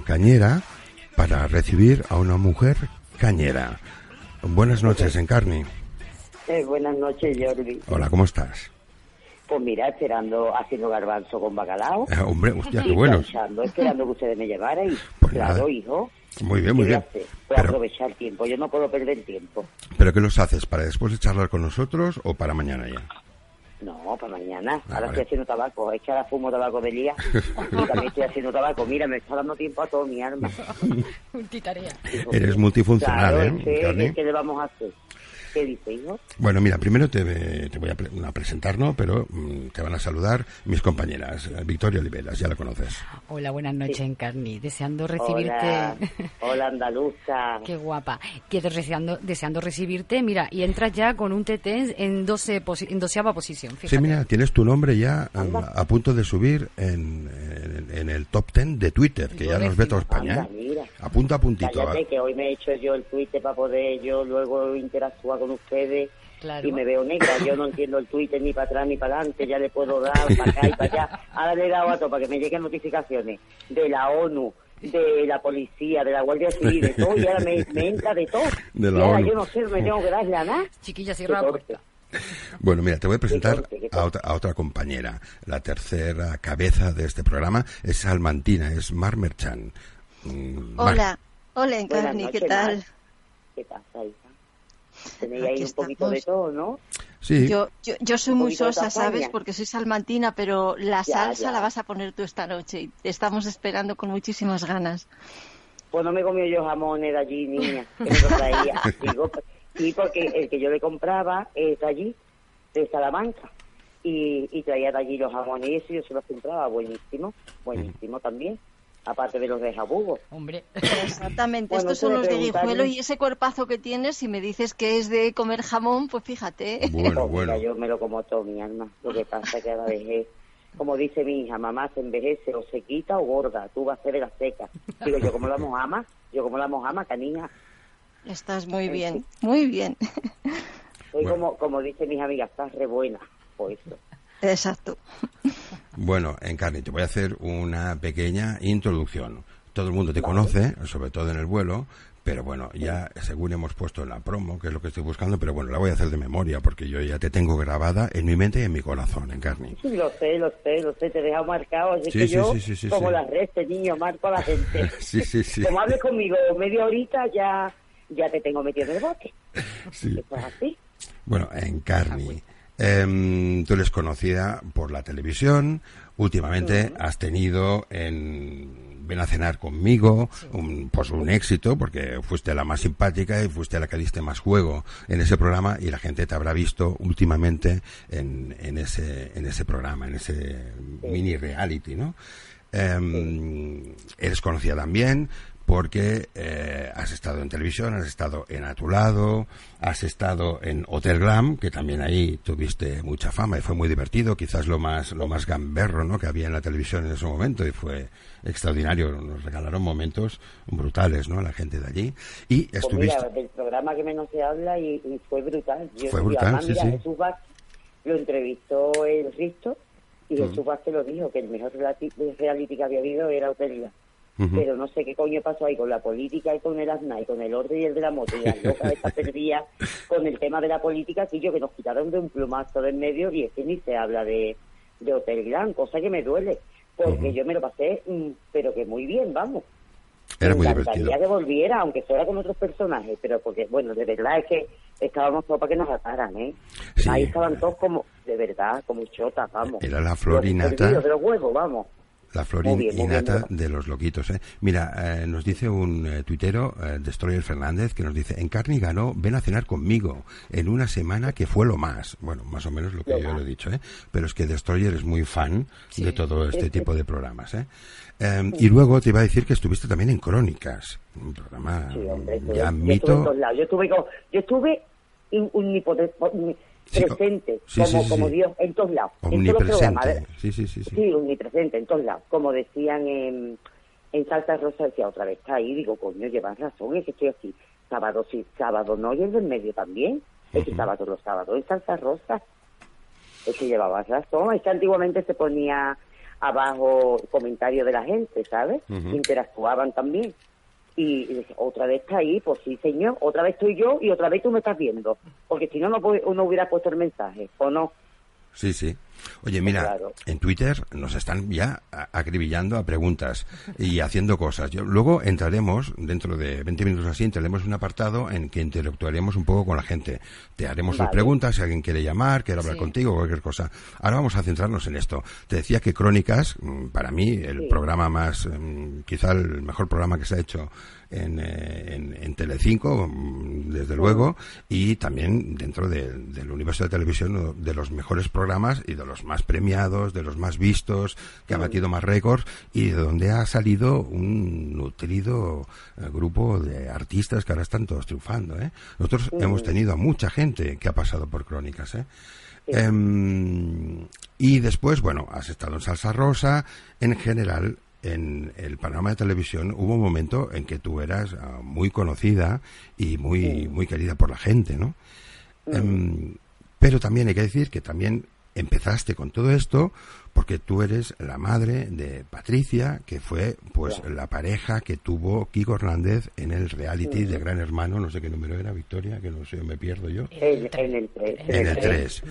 cañera para recibir a una mujer cañera. Buenas noches, Encarni. Eh, buenas noches, Jordi. Hola, ¿cómo estás? Pues mira, esperando, haciendo garbanzo con bacalao. Eh, hombre, hostia, qué bueno. esperando que ustedes me llevaran. Y, Pues claro, nada. hijo. Muy bien, muy ¿qué voy a bien. hacer? A Pero, aprovechar tiempo. Yo no puedo perder tiempo. ¿Pero qué los haces? ¿Para después de charlar con nosotros o para mañana ya? No, para mañana. Ah, ahora vale. estoy haciendo tabaco. Es que ahora fumo tabaco de día. y también estoy haciendo tabaco. Mira, me está dando tiempo a todo mi alma. Multitarea. Eres multifuncional, claro, ¿eh, que le vamos a hacer? ¿Qué dice, hijo? Bueno, mira, primero te, te voy a, pre- a presentar, ¿no? Pero mm, te van a saludar mis compañeras. Eh, Victoria Oliveras, ya la conoces. Hola, buenas noches, Encarni. Deseando Hola, recibirte. hola andaluza. Qué guapa. Que deseando, deseando recibirte, mira, y entras ya con un TT en, 12 posi- en doceava posición. Fíjate. Sí, mira, tienes tu nombre ya um, a punto de subir en, en- en el top 10 de Twitter, que ya nos ve toda España. Anda, ¿eh? mira. A punto a puntito. Cállate, que hoy me he hecho yo el Twitter para poder yo luego interactuar con ustedes Claro. y me veo negra. Yo no entiendo el Twitter ni para atrás ni para adelante, ya le puedo dar para acá y para allá. Ahora le he dado a todo para que me lleguen notificaciones de la ONU, de la policía, de la Guardia Civil, de todo, y ahora me, me entra de todo. De la y ahora ONU. yo no sé, me tengo que darle a nada. Chiquilla, cierra la puerta. Bueno, mira, te voy a presentar a otra, a otra compañera. La tercera cabeza de este programa es salmantina, es Mar Merchan. Mm, Mar. Hola, hola Encarni, ¿qué tal? Mar. ¿Qué pasa, hija? Tenéis ahí un poquito de todo, ¿no? Sí, Yo, yo, yo soy muy sosa, ¿sabes? Porque soy salmantina, pero la Ya, salsa ya. la vas a poner tú esta noche y te estamos esperando con muchísimas ganas. Pues no me comió yo jamones de allí, niña, que me lo traía. Digo, sí, porque el que yo le compraba es de allí, de Salamanca. Y, y traía de allí los jamones y eso, y yo se los compraba. Buenísimo, buenísimo también. Aparte de los de jabugo. Hombre. Exactamente, Bueno, estos son los de guijuelo y ese cuerpazo que tienes, si me dices que es de comer jamón, pues fíjate. bueno, Pues mira, bueno. yo me lo como todo, mi alma. Lo que pasa es que ahora dejé, como dice mi hija, mamá se envejece o se quita o gorda. Tú vas a ser de la seca. Digo, yo como la mojama, yo como la mojama, canija. Estás muy bien, muy bien. Soy Bueno. como, como dice mis amigas, estás re buena. Pues eso. Exacto. Bueno, Encarni, te voy a hacer una pequeña introducción. Todo el mundo te conoce, sobre todo en el vuelo, pero bueno, ya según hemos puesto en la promo, que es lo que estoy buscando, pero bueno, la voy a hacer de memoria porque yo ya te tengo grabada en mi mente y en mi corazón, Encarni. Sí, lo sé, lo sé, lo sé, te he dejado marcado. Así Sí, que sí, yo, sí, sí, sí, como sí. las redes, niño, marco a la gente. Sí, sí, sí. Como hables conmigo media horita, ya, ya te tengo metido en el bote. Sí. Eso es así. Bueno, Encarni, em, tú eres conocida por la televisión, últimamente has tenido en Ven a cenar conmigo, un, pues un éxito, porque fuiste la más simpática y fuiste la que diste más juego en ese programa y la gente te habrá visto últimamente en, en, ese, en ese programa, en ese mini reality, ¿no? Em, Eres conocida también porque eh, has estado en televisión, has estado en A tu lado, has estado en Hotel Glam, que también ahí tuviste mucha fama y fue muy divertido, quizás lo más lo más gamberro ¿no? que había en la televisión en ese momento y fue extraordinario, nos regalaron momentos brutales, ¿no? La gente de allí y Pues estuviste mira, del programa que menos se habla y, y fue brutal. Yo, Fue brutal, sí, mira, sí. Jesús Vázquez lo entrevistó el Risto y Jesús Vázquez lo dijo, que el mejor reality, reality que había habido era Hotel Glam. Pero no sé qué coño pasó ahí con la política y con el asna y con el orden y el de la moto y las locas esta perdida con el tema de la política, que yo que nos quitaron de un plumazo de en medio y es que ni se habla de, de Hotel Gran, cosa que me duele, porque yo me lo pasé, mm, pero que muy bien, vamos. Era muy divertido. que volviera, aunque fuera con otros personajes, pero porque, bueno, de verdad es que estábamos todos para que nos ataran, ¿eh? Sí. Ahí estaban todos como, de verdad, como chotas, vamos. Era la Los florinata. de los huevos, vamos. La flor Muy bien, innata muy de los loquitos. ¿eh? Mira, eh, nos dice un eh, tuitero, eh, Destroyer Fernández, que nos dice, Encarni ganó, ven a cenar conmigo, en una semana que fue lo más. Bueno, más o menos lo que Lo yo le he dicho, ¿eh? Pero es que Destroyer es muy fan Sí. de todo este tipo de programas, ¿eh? Eh, Y luego te iba a decir que estuviste también en Crónicas, un programa Sí, hombre, estuve- ya yo estuve en mito. todos lados. Yo estuve, yo estuve omnipoten- omni- Sí, presente, sí, como, sí, como. Dios, en todos lados. En todos los programas. Omnipresente. Sí, sí, sí, sí. Omnipresente, en todos lados. Como decían en, en Salsa Rosa, decía otra vez, está ahí, digo, coño, llevas razón, es que estoy aquí. Sábado sí, sábado no, y el del medio también. Es que sábado los sábados en Salsa Rosa. Es que llevabas razón. Es que antiguamente se ponía abajo comentarios de la gente, ¿sabes? Interactuaban también. Y, otra vez está ahí, pues sí, señor, otra vez estoy yo y otra vez tú me estás viendo. Porque si no, no, no hubiera puesto el mensaje, ¿o no? Sí, sí. Oye, mira, Claro. en Twitter nos están ya acribillando a preguntas y haciendo cosas. Yo, luego entraremos, dentro de 20 minutos así, entraremos en un apartado en que interactuaremos un poco con la gente. Te haremos sus Vale. preguntas, si alguien quiere llamar, quiere hablar Sí. contigo, cualquier cosa. Ahora vamos a centrarnos en esto. Te decía que Crónicas, mm, para mí, el Sí. programa más, mm, quizá el mejor programa que se ha hecho en, eh, en, en Telecinco, mm, desde luego, y también dentro de- del universo de televisión de los mejores programas y de los más premiados, de los más vistos, que ha batido más récords y de donde ha salido un nutrido eh, grupo de artistas que ahora están todos triunfando. ¿eh? Nosotros hemos tenido a mucha gente que ha pasado por Crónicas. ¿eh? Em, y después, bueno, has estado en Salsa Rosa. En general, en el panorama de televisión hubo un momento en que tú eras ah, muy conocida y muy, muy querida por la gente, ¿no? Em, pero también hay que decir que también empezaste con todo esto porque tú eres la madre de Patricia, que fue pues la pareja que tuvo Kiko Hernández en el reality de Gran Hermano, no sé qué número era, Victoria, que no sé, me pierdo yo. En, en el 3. en el 3.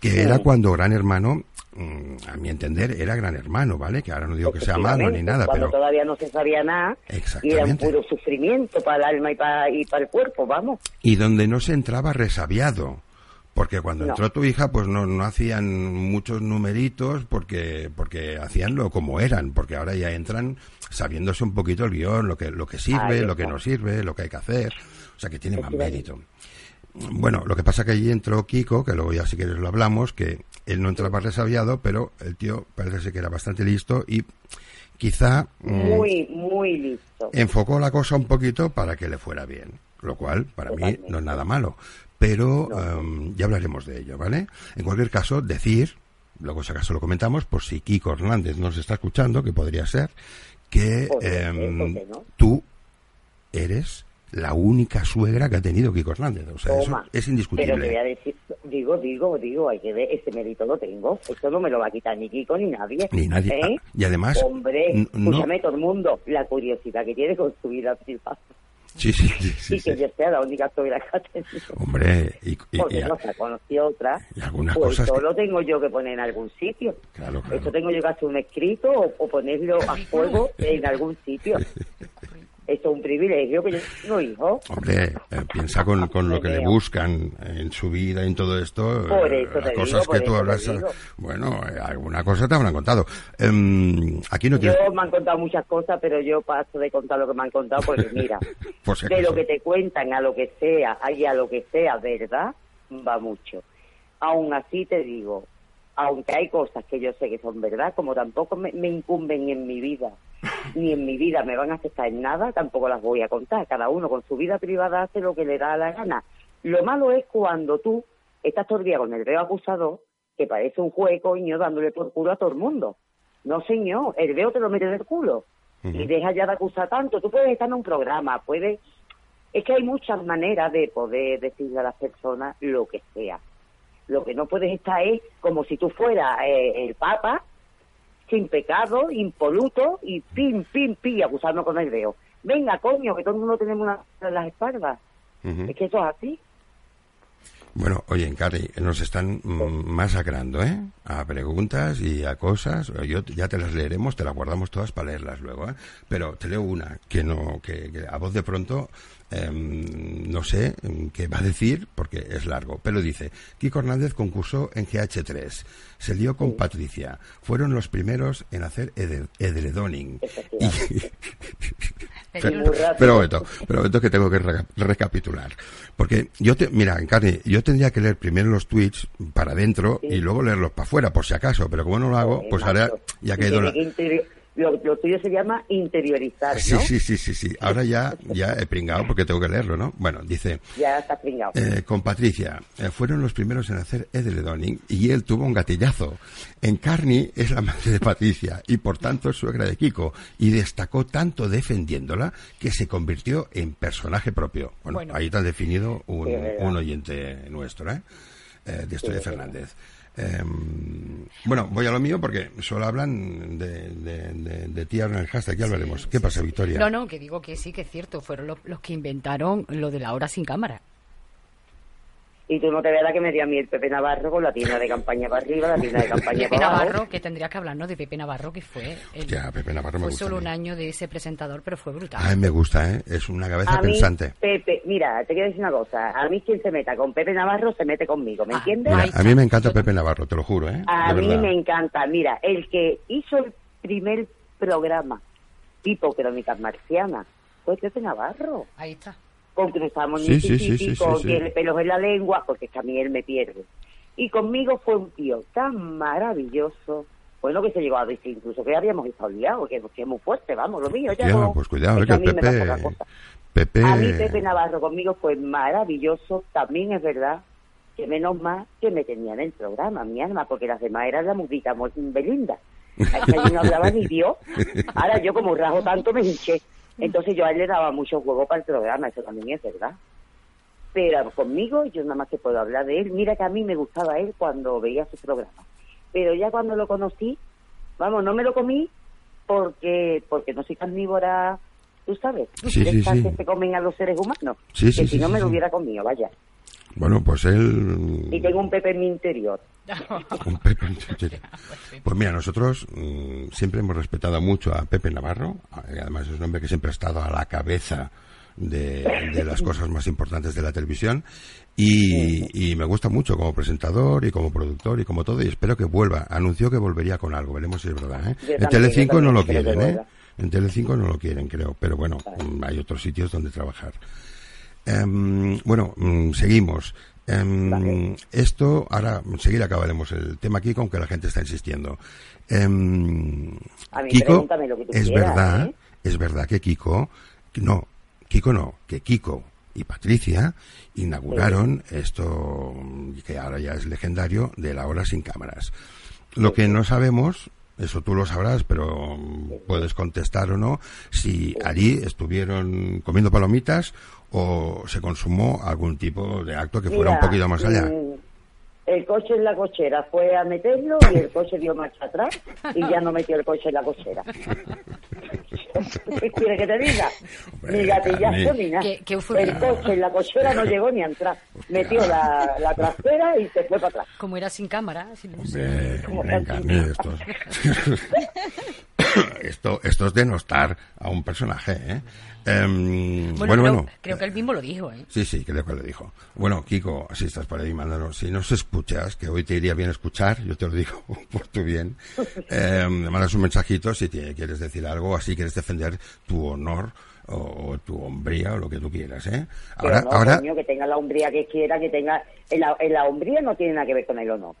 Que era cuando Gran Hermano, mm, a mi entender, era Gran Hermano, ¿vale? Que ahora no digo que sea malo ni nada, Cuando pero todavía no se sabía nada. Y era un puro sufrimiento para el alma y para, y para el cuerpo, vamos. y donde no se entraba resabiado. Porque cuando No. entró tu hija, pues no, no hacían muchos numeritos porque, porque hacíanlo como eran, porque ahora ya entran sabiéndose un poquito el guion, lo que, lo que sirve, lo que no sirve, lo que hay que hacer. O sea que tiene más mérito. Bueno, lo que pasa que allí entró Kiko, que luego ya si quieres lo hablamos, que él no entraba resabiado, pero el tío parece ser que era bastante listo y quizá mm, Muy, muy listo. enfocó la cosa un poquito para que le fuera bien, lo cual para mí no es nada malo, pero em, ya hablaremos de ello, ¿vale? En cualquier caso, decir, luego si acaso lo comentamos, por si Kiko Hernández nos está escuchando, que podría ser, que em, ¿por qué no? tú eres la única suegra que ha tenido Kiko Hernández, o sea, eso es Pero te indiscutible. voy a decir, digo, digo, digo, hay que ver, ese mérito lo tengo. Eso no me lo va a quitar ni Kiko ni nadie. Ni nadie. ¿Eh? Ah, y además, Hombre, no- escúchame todo el mundo, la curiosidad que tiene con su vida privada. Sí, sí, sí, sí, y que sí. yo sea la única suegra que ha tenido. Hombre, y, y- Porque y- no se ha conocido otra. y algunas pues cosas eso que- lo tengo yo que poner en algún sitio. Claro, claro. Eso tengo yo que hacer un escrito o, o ponerlo a fuego en algún sitio. Eso es un privilegio que yo tengo hijos. Hombre, eh, piensa con, con lo que le buscan en su vida y en todo esto. Por eh, eso las te cosas digo, que tú hablas. Bueno, eh, alguna cosa te habrán contado. Em, aquí no tienes. Yo me han contado muchas cosas, pero yo paso de contar lo que me han contado porque mira, Por si de lo que te cuentan a lo que sea, y a lo que sea verdad, va mucho. Aún así te digo, aunque hay cosas que yo sé que son verdad, como tampoco me, me incumben en mi vida, ni en mi vida me van a afectar en nada, tampoco las voy a contar. Cada uno con su vida privada hace lo que le da la gana. Lo malo es cuando tú estás todo el día con el veo acusador, que parece un juez, coño, dándole por culo a todo el mundo. No, señor, el veo te lo mete del culo. Y deja ya de acusar tanto. Tú puedes estar en un programa, puedes... Es que hay muchas maneras de poder decirle a las personas lo que sea. Lo que no puedes estar es como si tú fueras eh, el Papa, sin pecado, impoluto, y pim, pim, pim, acusarnos con el veo. Venga, coño, que todo el mundo tenemos una en las espaldas. Es que eso es así. Bueno, oye, Cari, nos están mm, masacrando, ¿eh? A preguntas y a cosas. Yo ya te las leeremos, te las guardamos todas para leerlas luego, ¿eh? Pero te leo una que no, que, que a voz de pronto em, no sé em, qué va a decir porque es largo. Pero dice: Kiko Hernández concursó en GH3, se lió con Patricia, fueron los primeros en hacer ed- edredoning. Y. Pero- rápido. pero momento, pero momento que tengo que reca- recapitular. Porque yo te, mira, Encarni, yo tendría que leer primero los tweets para adentro Sí. y luego leerlos para afuera, por si acaso, pero como no lo hago, pues ahora ya quedó la... Lo, lo tuyo se llama interiorizar, ¿no? Sí, sí, sí, sí, sí. Ahora ya, ya he pringado porque tengo que leerlo, ¿no? Bueno, dice, Ya estás pringado. eh, con Patricia, eh, fueron los primeros en hacer edredoning y él tuvo un gatillazo. Encarni es la madre de Patricia y por tanto es suegra de Kiko y destacó tanto defendiéndola que se convirtió en personaje propio. Bueno, Bueno. ahí te ha definido un, un oyente nuestro, ¿eh? Eh, de Estoy Sí, es Fernández. Em, bueno, voy a lo mío porque solo hablan de, de, de, de en el hashtag, ya hablaremos. ¿Qué pasa, Victoria? No, no, que digo que sí, que es cierto. Fueron los, los que inventaron lo de la hora sin cámara. Y tú no te verás que me dio a mí el Pepe Navarro con la tienda de campaña para arriba, la tienda de campaña Pepe para abajo. Navarro, que tendría que hablarnos de Pepe Navarro, que fue el, Ya, Pepe Navarro me fue gusta solo a mí. un año de ese presentador, pero fue brutal. Ay, me gusta, ¿eh? Es una cabeza A mí, pensante. Pepe, mira, te quiero decir una cosa. A mí quien se meta con Pepe Navarro se mete conmigo, ¿me Ah, entiendes? Mira, a mí me encanta Pepe Navarro, te lo juro, ¿eh? A de mí verdad. me encanta. Mira, el que hizo el primer programa tipo Crónicas Marcianas fue Pepe Navarro. Ahí está. Con Sí, sí, Mississippi, sí, sí, con sí, sí. Tiene pelos en la lengua, porque es que a mí él me pierde. Y conmigo fue un tío tan maravilloso, bueno, que se llegó a decir incluso que habíamos estado liados, que, que es muy fuerte, vamos, lo mío ya no... pues cuidado, que que da Pepe... Pepe... A mí Pepe Navarro conmigo fue maravilloso. También es verdad que menos mal que me tenía en el programa, mi alma, porque las demás eran la mudita Belinda. Que allí no hablaba ni Dios. Ahora yo como rajo tanto me hinché. Entonces yo a él le daba mucho juego para el programa, eso también es verdad. Pero conmigo yo nada más que puedo hablar de él. Mira que a mí me gustaba él cuando veía su programa. Pero ya cuando lo conocí, vamos, no me lo comí porque porque no soy carnívora, tú sabes, Sí, sí, que se comen a los seres humanos. Que si no me lo hubiera comido, vaya. Bueno, pues él... Y tengo un Pepe en mi interior. Un Pepe en serio. Pues mira, nosotros mm, siempre hemos respetado mucho a Pepe Navarro, y además es un hombre que siempre ha estado a la cabeza de, de las cosas más importantes de la televisión y, y me gusta mucho como presentador y como productor y como todo y espero que vuelva. Anunció que volvería con algo, veremos si es verdad. ¿eh? En Telecinco no lo quieren, ¿eh? En Telecinco no lo quieren, creo, pero bueno, hay otros sitios donde trabajar. Em, bueno, mm, seguimos. Em, Vale. Esto, ahora enseguida acabaremos el tema aquí, aunque la gente está insistiendo. Em, A mí Kiko, pregúntame lo que tú es quieras, verdad, ¿eh? es verdad que Kiko, no, Kiko no, que Kiko y Patricia inauguraron esto que ahora ya es legendario de la hora sin cámaras. Lo que no sabemos, eso tú lo sabrás, pero puedes contestar o no, si allí estuvieron comiendo palomitas o se consumó algún tipo de acto que fuera un poquito más allá. mm, El coche en la cochera fue a meterlo y el coche dio marcha atrás y ya no metió el coche en la cochera. ¿Qué quiere que te diga? Ni gatillazo ni nada. Qué- qué euforia. el coche en la cochera no llegó ni a entrar. Metió la, la trasera y se fue para atrás. Como era sin cámara, sin Hombre, hombre, Francisco. Carmen, esto, esto, esto es denostar a un personaje, ¿eh? Em, Bueno, bueno, creo, bueno. creo que él mismo lo dijo, ¿eh? Sí, sí, creo que le dijo. Bueno, Kiko, si estás por ahí, mándanos. Si nos escuchas, que hoy te iría bien escuchar, yo te lo digo por tu bien, eh, mandas un mensajito si te quieres decir algo, así quieres defender tu honor o, o tu hombría o lo que tú quieras, ¿eh? Ahora, no, ahora, coño, que tenga la hombría que quiera, que tenga... En la, en la hombría no tiene nada que ver con el honor.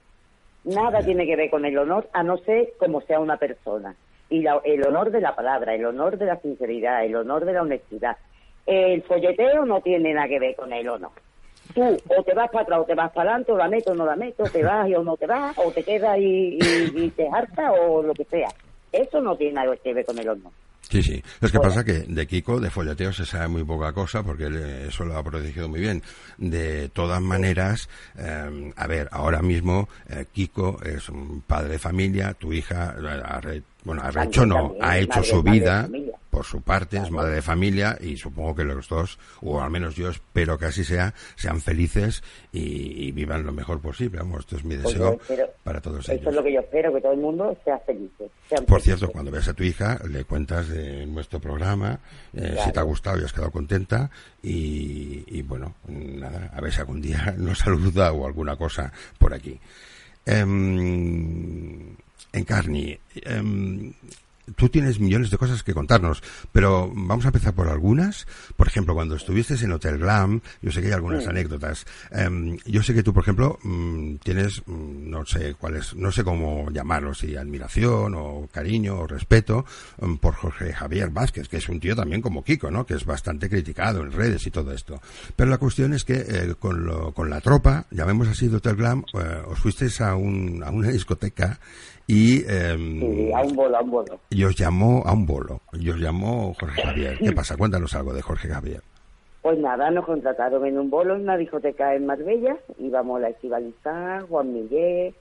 Nada tiene que ver con el honor, a no ser como sea una persona. Y la- el honor de la palabra, el honor de la sinceridad, el honor de la honestidad. El folleteo no tiene nada que ver con el honor. Tú o te vas para atrás o te vas para adelante, o la meto o no la meto, te vas y o no te vas, o te quedas y, y- y te harta o lo que sea. Eso no tiene nada que ver con el honor. Sí, sí. Es que pasa que de Kiko, de folleteo, se sabe muy poca cosa porque él eh, eso lo ha protegido muy bien. De todas maneras, eh, a ver, ahora mismo eh, Kiko es un padre de familia, tu hija, ha re- bueno, ha hecho no, ha hecho su vida. Por su parte, es madre de familia y supongo que los dos, o al menos yo espero que así sea, sean felices y, y vivan lo mejor posible. Vamos, esto es mi Pues deseo espero- para todos Eso ellos. es lo que yo espero, que todo el mundo sea feliz. Por felices. cierto, cuando veas a tu hija, le cuentas de nuestro programa, eh, si te ha gustado y has quedado contenta, y, y bueno, nada, a ver si algún día nos saluda o alguna cosa por aquí. Em, Encarni, em, tú tienes millones de cosas que contarnos, pero vamos a empezar por algunas. Por ejemplo, cuando estuviste en Hotel Glam, yo sé que hay algunas anécdotas. Em, yo sé que tú, por ejemplo, mm, tienes, mm, no sé cuál es, no sé cómo llamarlo, si admiración o cariño o respeto mm, por Jorge Javier Vázquez, que es un tío también como Kiko, ¿no? Que es bastante criticado en redes y todo esto. Pero la cuestión es que eh, con, lo- con la tropa, llamemos así de Hotel Glam, eh, os fuisteis a, un, a una discoteca y Sí, a un bolo, a un bolo. y os llamó a un bolo. Y os llamó Jorge Javier. ¿Qué pasa? Cuéntanos algo de Jorge Javier. Pues nada, nos contrataron en un bolo en una discoteca en Marbella. Íbamos la Estivalizar, Juan Miguel,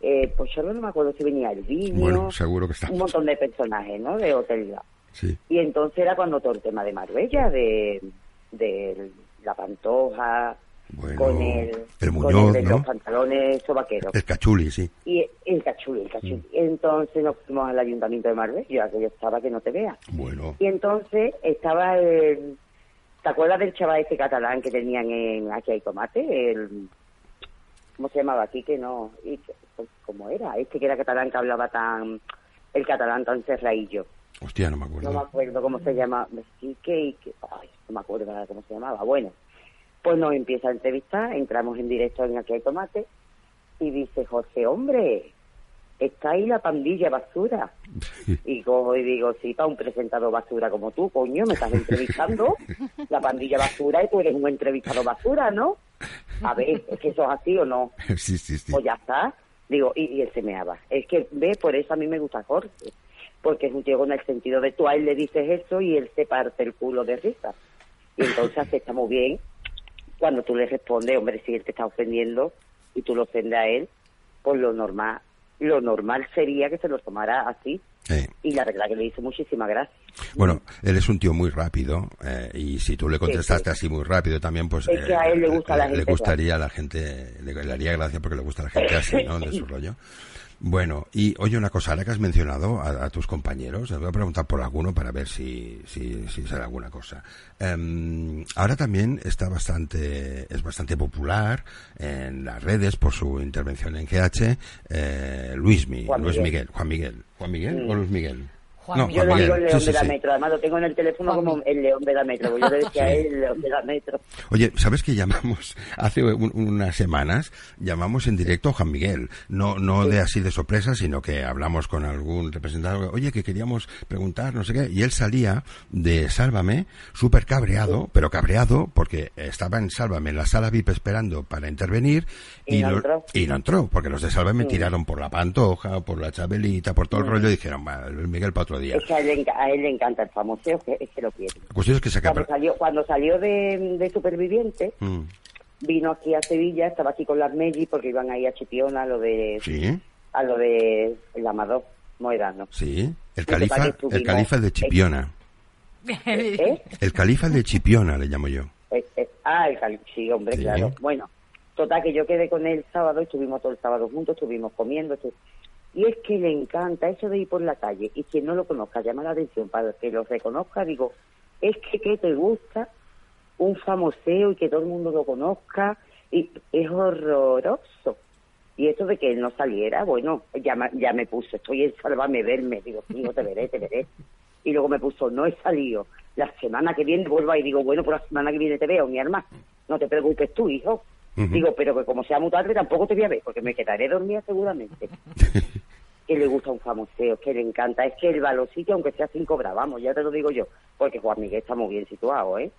eh, pues yo no me acuerdo si venía el vino, Bueno, seguro que está. un montón de personajes, ¿no? De Hotel. Sí. Y entonces era cuando todo el tema de Marbella, de, de la pantoja, Bueno, con el, el con Muñoz, el de ¿no? los pantalones sobaqueros. El cachuli, sí. Y el cachuli, el cachuli. Mm. Entonces nos fuimos al ayuntamiento de Marbella, que yo estaba que no te vea. Bueno. Y entonces estaba el... ¿Te acuerdas del chaval este catalán que tenían en Aquí hay tomate? El, ¿Cómo se llamaba aquí? Que no... Y, pues, ¿Cómo era? Este que era catalán que hablaba tan... El catalán tan cerradillo. Hostia, no me No me acuerdo. acuerdo cómo se llama. Sí, que, que- ay, no me acuerdo ahora cómo se llamaba. Bueno, pues nos empieza a entrevistar, entramos en directo en Aquí hay tomate y dice, José, hombre, está ahí la pandilla basura. Y cojo y digo, sí, para un presentador basura como tú, coño, me estás entrevistando. La pandilla basura y tú eres un entrevistado basura, ¿no? A ver, ¿es que eso es así o no? sí, sí, sí. Pues ya está. Digo, y, y él se meaba. Es que, ve, por eso a mí me gusta Jorge. Porque es un tío con el sentido de tú a él le dices eso y él se parte el culo de risa. Y entonces acepta muy bien cuando tú le respondes, hombre, si él te está ofendiendo y tú lo ofendes a él, pues lo normal, lo normal sería que se lo tomara así. Eh, Y la verdad que le hizo muchísima gracia. Bueno, él es un tío muy rápido eh, y si tú le contestaste así muy rápido también, pues Es que a él le gusta la le gente gustaría a la gente, le, le haría gracia porque le gusta a la gente así, ¿no? De su rollo. Bueno, y oye una cosa, ahora que has mencionado a, a tus compañeros, les voy a preguntar por alguno para ver si, si, si sale alguna cosa. Em, ahora también está bastante, es bastante popular en las redes por su intervención en GH, eh, Juan Luis Miguel. Miguel, Juan Miguel, Juan Miguel o Luis Miguel. Juan no. Yo Juan le digo el león Sí, de sí, la sí. metro, además lo tengo en el teléfono Juan como el león de la metro, porque yo le decía a él el león de la metro. Oye, ¿sabes que llamamos hace un- unas semanas? Llamamos en directo a Juan Miguel. No, no de así de sorpresa, sino que hablamos con algún representante. Oye, que queríamos preguntar, no sé qué. Y él salía de Sálvame, súper cabreado, pero cabreado porque estaba en Sálvame, en la sala VIP esperando para intervenir. Y no lo- entró. y no entró, porque los de Sálvame tiraron por la pantoja, por la chabelita, por todo el rollo y dijeron, Miguel para otro día. Es que a él, a él le encanta el famoseo, que es que lo quiere. La cuestión es que se Cuando salió, cuando salió de, de Superviviente, Mm, vino aquí a Sevilla, estaba aquí con las Meggi porque iban ahí a Chipiona a lo de Sí, a lo de el Amador Moedano. sí. El califa, el califa de Chipiona. ¿Eh? El califa de Chipiona le llamo yo. Eh, eh, ah, el cali- sí, hombre, Sí. claro. Bueno, total que yo quedé con él el sábado, estuvimos todo el sábado juntos, estuvimos comiendo. estu- Y es que le encanta eso de ir por la calle y quien no lo conozca llama la atención para que lo reconozca. Digo, es que ¿qué te gusta? Un famoseo y que todo el mundo lo conozca y es horroroso. Y esto de que él no saliera, bueno, ya, ya me puso, estoy en Sálvame Verme, digo, no te veré, te veré. Y luego me puso, no he salido, la semana que viene vuelvo y digo, bueno, pues la semana que viene te veo, mi hermano, no te preocupes tú, hijo. Digo, pero que como sea muy tarde tampoco te voy a ver, porque me quedaré dormida seguramente. que le gusta un famoseo, que le encanta, es que el balocito, aunque sea sin cobrar, vamos, ya te lo digo yo, porque Juan Miguel está muy bien situado, ¿eh?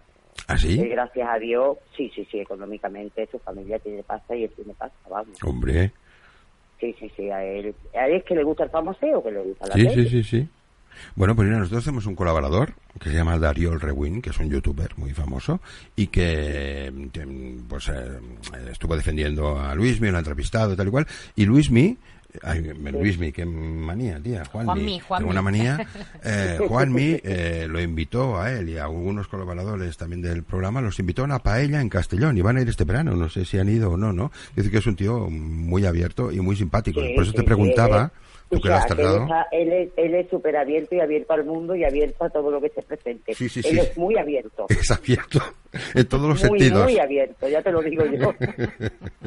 ¿Ah, sí? gracias a Dios, sí, sí, sí, económicamente su familia tiene pasta y él tiene pasta, vamos. Hombre. Sí, sí, sí, a él, a él es que le gusta el famoseo, que le gusta la Sí, tele. sí, sí, sí. Bueno, pues mira, nosotros tenemos un colaborador que se llama Darío Rewin, que es un youtuber muy famoso y que, pues eh, estuvo defendiendo a Luismi, lo ha entrevistado y tal y cual. Y Luismi, ay, Luismi, qué manía, tía, Juanmi. Juanmi. Tengo una manía. Eh, Juanmi eh, lo invitó a él y a algunos colaboradores también del programa, los invitó a una paella en Castellón y van a ir este verano, no sé si han ido o no, ¿no? Dice que es un tío muy abierto y muy simpático. Sí, Por eso sí, te preguntaba, tú que lo has está- Él es él es súper abierto y abierto al mundo y abierto a todo lo que se presente. Sí, sí, él sí. es muy abierto. Es abierto en todos los muy, sentidos. muy abierto, ya te lo digo yo.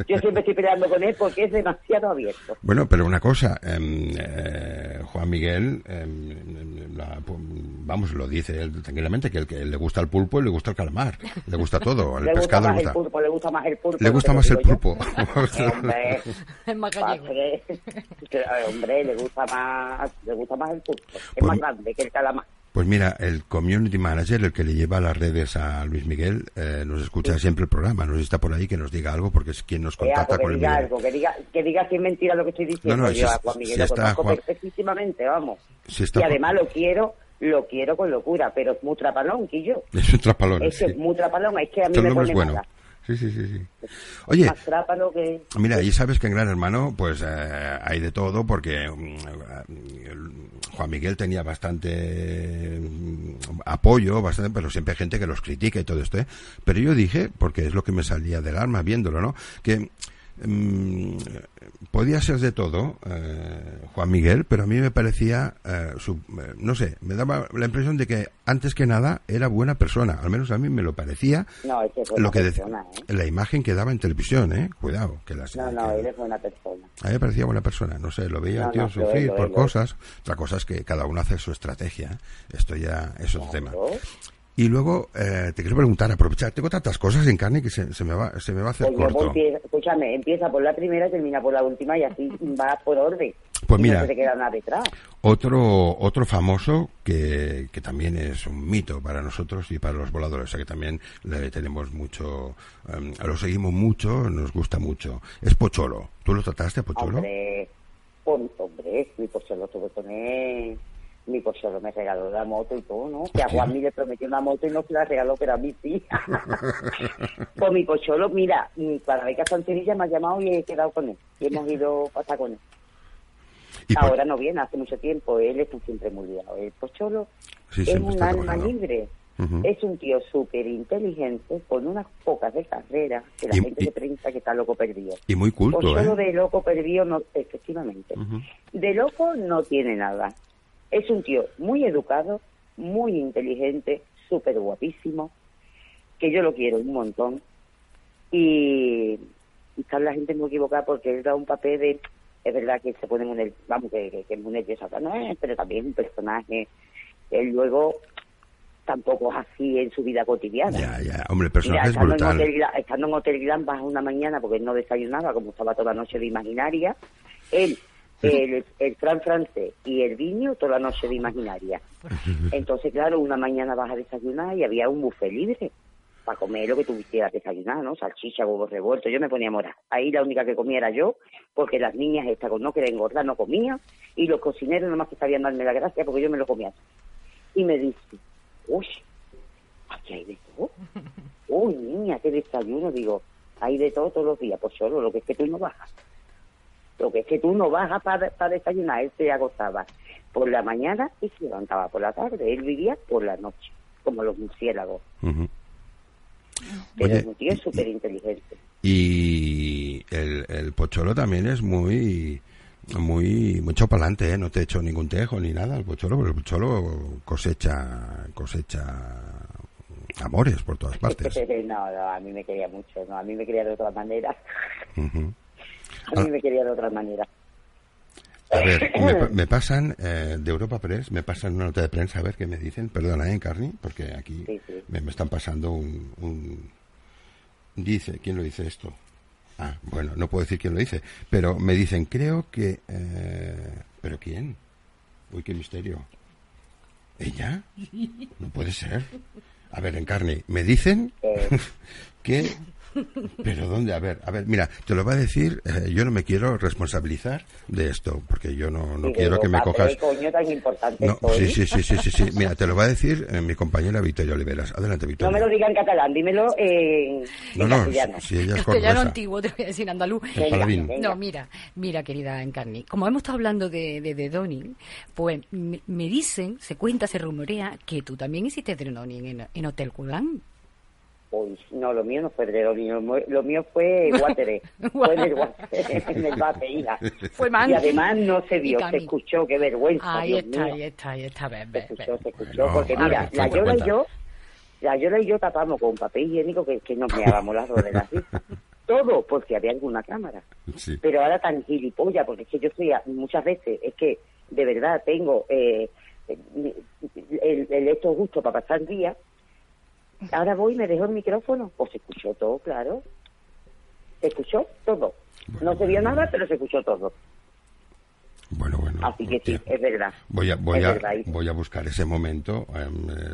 yo siempre estoy peleando con él porque es demasiado abierto. Bueno, pero una cosa, em, eh, Juan Miguel, em, em, la- vamos, lo dice él tranquilamente, que, el que le gusta el pulpo y le gusta el calamar, le gusta todo, el le gusta pescado más le el gusta. pulpo, le gusta más el pulpo. Le gusta más el pulpo. Hombre, Es más hombre, le gusta más, le gusta más el pulpo. Es Pues- más grande que el calamar. Pues mira, el community manager, el que le lleva las redes a Luis Miguel, eh, nos escucha siempre el programa, nos está por ahí que nos diga algo porque es quien nos contacta algo, con que el diga Miguel. algo, que diga, que diga si es mentira lo que estoy diciendo. No, no, yo si- a Juan Miguel si lo está conozco Juan- perfectísimamente, vamos. Si está y Juan- además lo quiero, lo quiero con locura, pero es muy trapalón, que yo. Es un trapalón, Es que sí. es muy trapalón, es que a mí me pone es bueno. mala. Sí, sí, sí, sí. Oye, Más trápalo que... Mira, y sabes que en Gran Hermano, pues eh, hay de todo, porque mm, el- Juan Miguel tenía bastante mm, apoyo, bastante, pero siempre hay gente que los critica y todo esto, ¿eh? Pero yo dije, porque es lo que me salía del alma viéndolo, ¿no? Que mm, podía ser de todo, eh, Juan Miguel, pero a mí me parecía, eh, su- eh, no sé, me daba la impresión de que antes que nada era buena persona, al menos a mí me lo parecía No, lo que persona, ¿eh? la imagen que daba en televisión, ¿eh? Cuidado, que las No, no, que- él es buena persona. a mí me parecía buena persona, no sé, lo veía No, tío no, sufrir lo por lo cosas, otra cosa es que cada uno hace su estrategia, ¿eh? esto ya es otro tema. Y luego eh, te quiero preguntar, aprovechar, tengo tantas cosas en carne que se, se me va se me va a hacer Pues corto. escúchame, empieza por la primera termina por la última y así va por orden. Pues Y mira. No se queda nada detrás. Otro otro famoso que, que también es un mito para nosotros y para los voladores, o sea que también le tenemos mucho, em, lo seguimos mucho, nos gusta mucho. Es Pocholo. ¿Tú lo trataste, Pocholo? Hombre, pon- hombre, mi pocholo tuve con él. Mi pocholo me regaló la moto y todo, ¿no? Que a. Juanmi le prometió una moto y no se la regaló, pero a mí sí. pues mi pocholo, mira, mm, para ver que a Santirilla me ha llamado y he quedado con él. Y hemos ido a pasar con él. Y por- Ahora no viene, hace mucho tiempo. Él está siempre muy liado. El pocholo Sí, es un alma libre. Es un tío súper inteligente, con unas pocas de carrera, que la Y- gente y- se piensa que está loco perdido. Y muy culto, Pues solo ¿eh? de loco perdido, no, efectivamente. De loco no tiene nada. Es un tío muy educado, muy inteligente, súper guapísimo, que yo lo quiero un montón. Y, y está la gente muy equivocada porque él da un papel de... Es verdad que se pone nervioso, vamos, que, que, que es muy nervioso, no es, pero también es un personaje. Él luego tampoco es así en su vida cotidiana. Ya, ya, hombre, el Mira, personaje es estando en, brutal. Hotel, estando en Hotel Grand baja una mañana porque él no desayunaba, como estaba toda la noche de imaginaria. Él, el, el Fran francés y el Viño toda la noche de imaginaria. Entonces, claro, una mañana vas a desayunar y había un buffet libre para comer lo que tú quisieras desayunar, ¿no? Salchicha, huevos revueltos. Yo me ponía morar. Ahí la única que comía era yo, porque las niñas estas con no querer engordar no comían y los cocineros nomás que sabían darme la gracia porque yo me lo comía. Y me dice, uy, aquí hay de todo. Uy, niña, qué desayuno. Digo, hay de todo todos los días. Pues solo, lo que es que tú no bajas. Lo que es que tú no bajas para desayunar. Él se agotaba por la mañana y se levantaba por la tarde. Él vivía por la noche, como los murciélagos. Ujú. Pero Oye, es un tío súper inteligente. Y el, el pocholo también es muy muy mucho para adelante, ¿eh? no te he hecho ningún tejo ni nada el pocholo, porque el pocholo cosecha cosecha amores por todas partes. no, no, a mí me quería mucho. No, a mí me quería de otra manera. A mí me quería de otra manera. A ver, me, pa- me pasan eh, de Europa Press, me pasan una nota de prensa, a ver qué me dicen. Perdona, ¿eh, Carni? Porque aquí Sí, sí. Me, me están pasando un, un... Dice, ¿quién lo dice esto? Ah, bueno, no puedo decir quién lo dice, pero me dicen, creo que... eh, ¿Pero quién? Uy, qué misterio. ¿Ella? No puede ser. A ver, Encarni, me dicen Eh. que... ¿Pero dónde? A ver, a ver, mira, te lo voy a decir, eh, yo no me quiero responsabilizar de esto, porque yo no, no quiero digo, que me cojas... coño, tan importante No, sí, sí, sí, sí, sí, sí. Mira, te lo va a decir eh, mi compañera Victoria Oliveras. Adelante, No Victoria. me lo diga en catalán, dímelo en, No, en no, castellano. si ella es Castellano cordobesa. antiguo, te voy a decir andaluz. El paladín. venga. No, mira, mira, querida Encarni, como hemos estado hablando de, de, de Donin, pues me, me dicen, se cuenta, se rumorea, que tú también hiciste Donin en, en Hotel Culán. Uy, no, lo mío no fue de lo mío, lo mío fue Guatere, fue en el Guatere, en el Bateína. Fue. Y además no se vio, se escuchó, qué vergüenza, Ahí Dios está, mío. ahí está, ahí está, ve, Se ve, escuchó, se escuchó, Bueno, porque ver, mira, la Yola y yo, la Yola y yo tapamos con papel higiénico que, que nos meábamos las dos de la risa. Todo, porque había alguna cámara. Sí. pero ahora tan gilipollas, porque es que yo soy, a- muchas veces, es que de verdad tengo eh, el, el esto justo para pasar el día, ahora voy y me dejo el micrófono, pues se escuchó todo, claro, se escuchó todo, no se vio nada, pero se escuchó todo, Bueno, bueno. así que sí, es verdad. Voy a, voy, a, verdad, voy a buscar ese momento eh,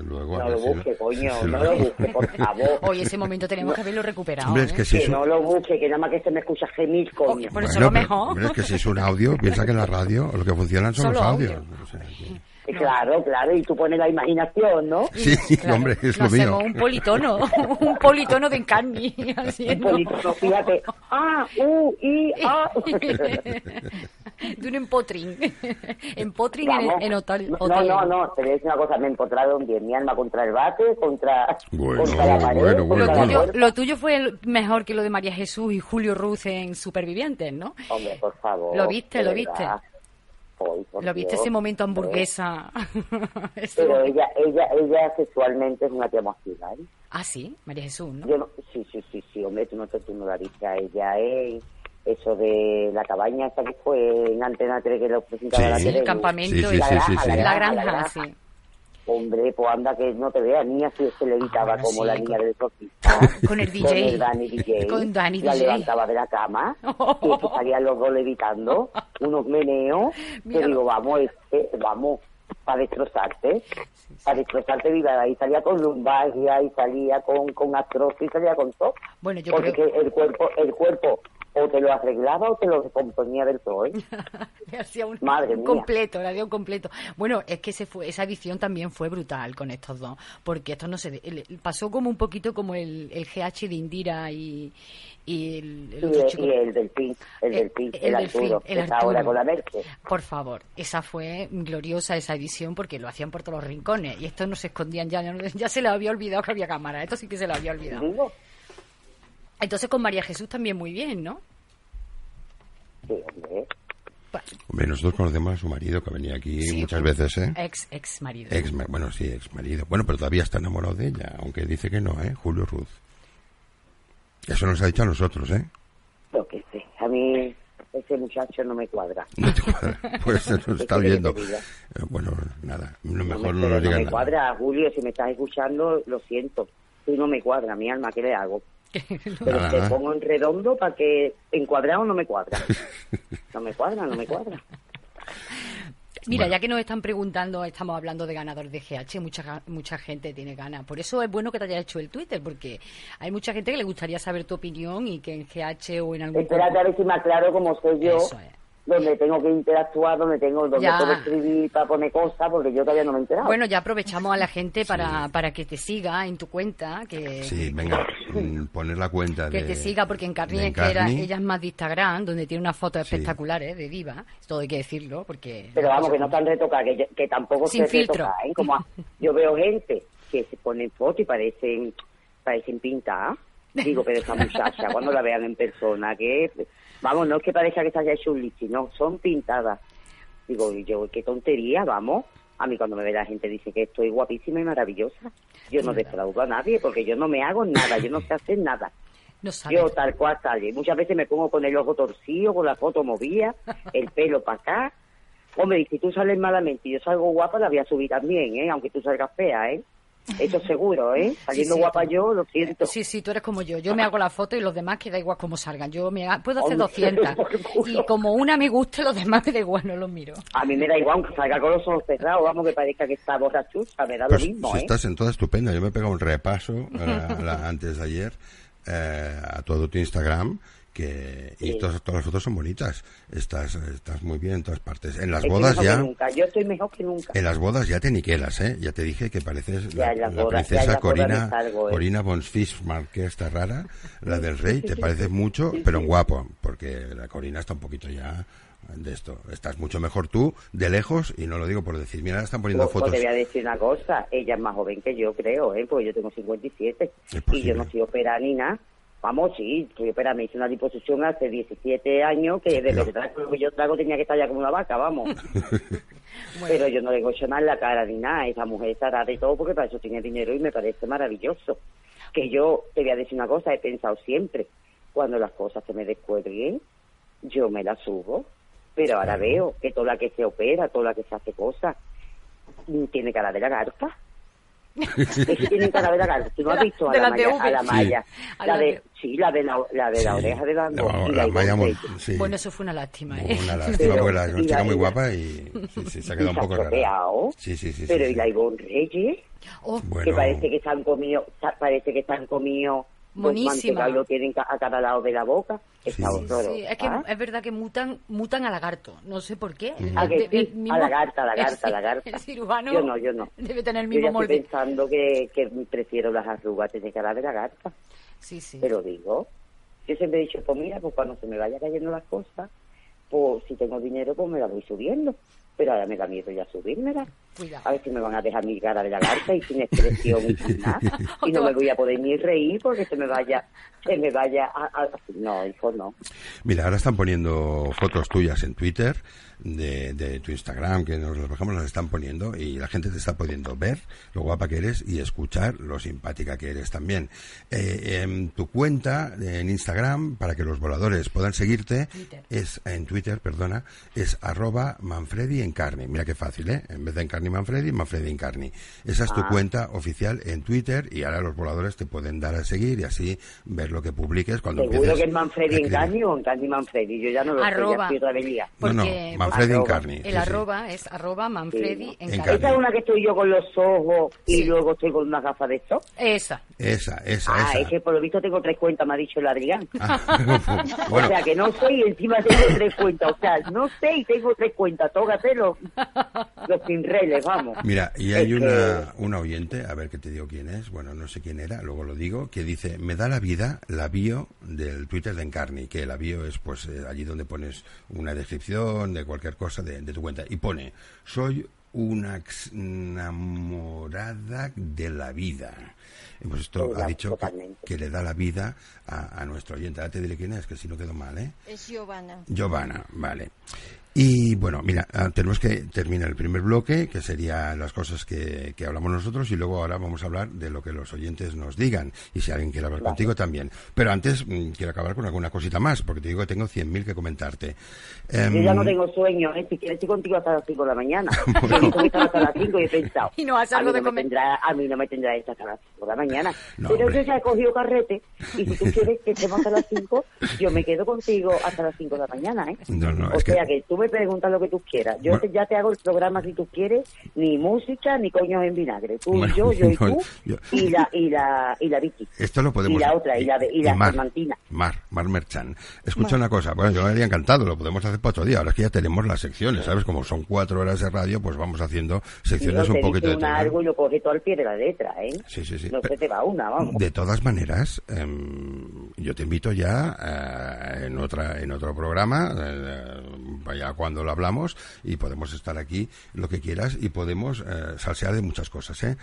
luego. a No ver lo si busque, coño, si no lo busque, por favor. Hoy ese momento tenemos que haberlo recuperado. Hombre, es ¿eh? que si Que es un... no lo busque, que nada más que se me escucha gemir, coño. Por eso Bueno, lo pero, mejor. hombre, es que si es un audio, piensa que en la radio lo que funcionan son Solo los audio. audios. O sea, que- Claro, claro, y tú pones la imaginación, ¿no? Sí, Claro, hombre, es lo mío. un politono, un politono de Encarni. Un político, fíjate, A, U, I, A. de un empotring. empotring en, Vamos. en hotel. No, hotel. no, no, te voy a decir una cosa, me he encontrado un bien mi alma contra el bate, contra, Bueno, contra la pared, bueno, bueno, Lo tuyo, lo tuyo fue el- mejor que lo de María Jesús y Julio Ruz en Supervivientes, ¿no? Hombre, por favor. Lo viste, lo verdad. Ay, Lo viste Dios. ese momento hamburguesa. Ese Pero ella, ella, ella sexualmente es una tía ¿eh? Ah, sí, María Jesús, ¿no? Yo no, sí, sí, sí, sí, hombre, tú no, tú no la viste a ella, ¿eh? Eso de la cabaña esa que fue en Antena 3 que lo presentaba Sí. la Sí, tele. el campamento Sí, sí, y la, granja, sí, sí. la La granja, granja. sí. Hombre, pues anda que no te vea, niña si se levitaba Ah, bueno, como sí, la con- niña del exorcista. Con el Con DJ. el Dani DJ. Con Dani la DJ. levantaba de la cama. Y es que salían los dos levitando. Unos meneos. Mira. Que digo, vamos, este, vamos, para destrozarte. Para destrozarte, viva. Ahí salía con lumbalgia, y salía con, con artrosis, y salía con todo. Bueno, yo Porque creo el cuerpo, el cuerpo o te lo arreglaba o te lo descomponía del todo, ¿eh? Le hacía un, Madre un mía. completo, le hacía un completo. Bueno, es que ese fue, esa edición también fue brutal con estos dos, porque esto no se pasó como un poquito como el, el GH de Indira y, y el, el Y, otro el- chico. y el delfín, el Eh, delfín, el el, delfín, Arturo, el que está ahora Arturo. con la. Por favor, esa fue gloriosa esa edición porque lo hacían por todos los rincones y estos no se escondían ya, ya, se les había olvidado que había cámara, esto sí que se les había olvidado. Digo, Entonces con María Jesús también muy bien, ¿no? sí, hombre. Nosotros conocemos a su marido que venía aquí Sí, muchas veces, ¿eh? Ex, ex marido. Ex, bueno, sí, ex marido. Bueno, pero todavía está enamorado de ella, aunque dice que no, ¿eh? Julio Ruz. Eso nos ha dicho a nosotros, ¿eh? Lo que sé, a mí ese muchacho no me cuadra. No te cuadra. Pues se nos está ¿Qué quieres viendo. que te diga? Eh, Bueno, nada, lo No mejor me, no nos no digan me nada. cuadra, Julio, si me estás escuchando, lo siento. Tú no me cuadra, mi alma, ¿qué le hago? Pero Nada, te nada. pongo en redondo para que encuadrado no me cuadra. No me cuadra, no me cuadra. Mira, Bueno. ya que nos están preguntando, estamos hablando de ganador de GH, mucha, mucha gente tiene ganas. Por eso es bueno que te hayas hecho el Twitter, porque hay mucha gente que le gustaría saber tu opinión y que en GH o en algún... Espérate a ver si me aclaro cómo soy yo, Eso es. Donde tengo que interactuar, donde tengo donde Ya. puedo escribir para poner cosas, porque yo todavía no me he enterado. Bueno, ya aprovechamos a la gente para, para que te siga en tu cuenta, que, Sí, venga, mm, poner la cuenta que de... te siga, porque en Carni de es que era, Encarni. ella es más de Instagram, donde tiene unas fotos Sí. espectaculares de diva, todo hay que decirlo, porque... Pero vamos, que no están retocadas, que, que tampoco Sin se filtro. retoca, ¿eh? Como a- yo veo gente que se ponen fotos y parecen, parecen pintadas. Digo, pero esa muchacha, cuando la vean en persona, que vamos, no es que parezca que se haya hecho un lifting, no, son pintadas. Digo, yo, qué tontería, vamos. A mí cuando me ve la gente dice que estoy guapísima y maravillosa. Yo no defraudo a nadie porque yo no me hago nada, yo no sé hacer nada. No. Yo tal cual sale. Muchas veces me pongo con el ojo torcido, con la foto movida, el pelo para acá. Hombre, y si tú sales malamente y yo salgo guapa, la voy a subir también, ¿eh? Aunque tú salgas fea, ¿eh? Eso seguro, ¿eh? Saliendo sí, guapa tú- yo, lo siento. Sí, sí, tú eres como yo. Yo me hago la foto y los demás que da igual cómo salgan. Yo me ha- puedo hacer Hombre, 200 por culo. y como una me guste, los demás me da igual, no los miro. A mí me da igual, aunque salga con los ojos cerrados, vamos, que parezca que está borrachuza, me da Pues lo mismo, si ¿eh? estás en toda estupenda. Yo me he pegado un repaso eh, la- antes de ayer eh, a todo tu Instagram que y Sí. todas, todas las fotos son bonitas. Estás, estás muy bien en todas partes. En las Estoy bodas ya... nunca. Yo estoy mejor que nunca. En las bodas ya te niquelas, ¿eh? Ya te dije que pareces Ya la, la bodas- princesa Corina, salgo, ¿eh? Corina que está rara, la del rey, te pareces mucho, pero en guapo, porque la Corina está un poquito ya de esto. Estás mucho mejor tú, de lejos, y no lo digo por decir, mira, están poniendo Pues, pues fotos. te voy a decir una cosa, ella es más joven que yo, creo, ¿eh? porque yo tengo 57 Es y yo no soy operada ni nada. Vamos, sí, estoy operada, me hice una disposición hace 17 años que de Pero- verdad lo que yo trago tenía que estar ya como una vaca, vamos. Pero yo no le hecho nada en la cara ni nada, esa mujer estará de todo porque para eso tiene dinero y me parece maravilloso. Que yo te voy a decir una cosa, he pensado siempre, cuando las cosas se me descuelguen, yo me las subo. Pero ahora veo que toda la que se opera, toda la que se hace cosas, tiene cara de lagarta. Es que tiene cara de lagarta. Tú no has visto a De la, Maya, V. a la Sí. Maya. A La de, sí, la de la, la, de la Sí. oreja de la, La- y la la Reyes. sí. Bueno, eso fue una lástima, ¿eh? Una lástima, Pero- porque la es una y chica la- muy la- guapa y sí, sí, se ha quedado un poco rara. Sí, sí, sí. Pero sí, y la sí. Ivonne Reyes, Oh, que Bueno, parece que se han comido, sa- parece que se han mantecado lo tienen a cada lado de la boca. Está Sí. horroroso. Sí, es que ¿ah? es verdad que mutan mutan a lagarto. No sé por qué. El- ¿A que sí? el mismo- A lagarta, a lagarta, el- lagarta. El cirujano Yo no, yo no. debe tener el Yo ya mismo estoy molde. pensando que, que prefiero las arrugas de cara de lagarta. Sí, sí. Pero digo, yo siempre he dicho, pues mira, pues cuando se me vaya cayendo las cosas, pues si tengo dinero, pues me las voy subiendo. Pero ahora me da miedo ya subírmelas. Cuidado. A ver si me van a dejar mi cara de lagarta y sin expresión y sin nada. Y no me voy a poder ni reír porque se me vaya, se me vaya a... a- no, hijo, no. Mira, ahora están poniendo fotos tuyas en Twitter, de, de tu Instagram, que nos las bajamos, las están poniendo y la gente te está pudiendo ver lo guapa que eres y escuchar lo simpática que eres también. Eh, em, tu cuenta en Instagram, para que los voladores puedan seguirte, Twitter. es en Twitter, perdona, es arroba Manfredi Encarni. Mira qué fácil, ¿eh? En vez de Encarni Manfredi, Manfredi Encarni. Esa es tu Ah. cuenta oficial en Twitter y ahora los voladores te pueden dar a seguir y así ver lo que publiques cuando Seguro empieces que es Manfredi a en escribir. Carni o en Carni Manfredi. Yo ya no lo sé, ya estoy. No, no, Manfredi. Encarni. El sí, sí. arroba es arroba Manfredi Sí. en En Carni. Esa es una que estoy yo con los ojos y Sí. luego estoy con una gafa de esto. Esa. Esa, esa, Ah, esa. es que por lo visto tengo tres cuentas, me ha dicho el Adrián. Ah, bueno, O sea, que no sé y encima tengo tres cuentas. O sea, no sé y tengo tres cuentas. Tócate los, los pinreles, vamos. mira, y hay Es una, una oyente, a ver que te digo quién es, bueno, no sé quién era, luego lo digo, que dice, me da la vida la bio del Twitter de Encarni, que la bio es pues eh, allí donde pones una descripción de cualquier cosa de, de tu cuenta, y pone, soy una enamorada de la vida. Y pues esto ha dicho que, le da la vida a, a nuestro oyente. Ahora te diré quién es, que si no quedo mal, ¿eh? Es Giovanna. Giovanna, vale. Y bueno, mira, ah, tenemos que terminar el primer bloque, que serían las cosas que, que hablamos nosotros, y luego ahora vamos a hablar de lo que los oyentes nos digan, y si alguien quiere hablar Vale. contigo también. Pero antes mm, quiero acabar con alguna cosita más, porque te digo que tengo 100.000 que comentarte. Yo ya no Em, tengo sueño, ¿eh? Si quieres estoy contigo hasta las 5 de la mañana. Yo he visto que estaba hasta las 5 y he pensado. Y no a algo mí de no me comer. tendrá, A mí no me tendrá esta hasta las 5 de la mañana. No, Pero hombre. yo ya he cogido carrete y si tú quieres que estemos hasta las 5, yo me quedo contigo hasta las 5 de la mañana, ¿eh? No, no, o es que- sea que... tú me preguntas lo que tú quieras. Yo Bueno. te- ya te hago el programa si tú quieres, ni música ni coños en vinagre. Tú Bueno, y yo, yo y no, tú, yo- y la, y la, y la Vicky. Esto lo podemos... Y la otra, y la, de, y la Mar. Mar, Mar Merchan. Escucha una cosa, bueno, yo me habría encantado, lo podemos hacer para otro día. Ahora es que ya tenemos las secciones, ¿sabes? Como son cuatro horas de radio, pues vamos haciendo secciones un poquito de una. ¿eh? algo y lo coge todo al pie de la letra, ¿eh? Sí, sí, sí. No se te va una, vamos. De todas maneras, em, yo te invito ya eh, en otra en otro programa, eh, vaya cuando lo hablamos, y podemos estar aquí lo que quieras y podemos eh, salsear de muchas cosas. ¿eh?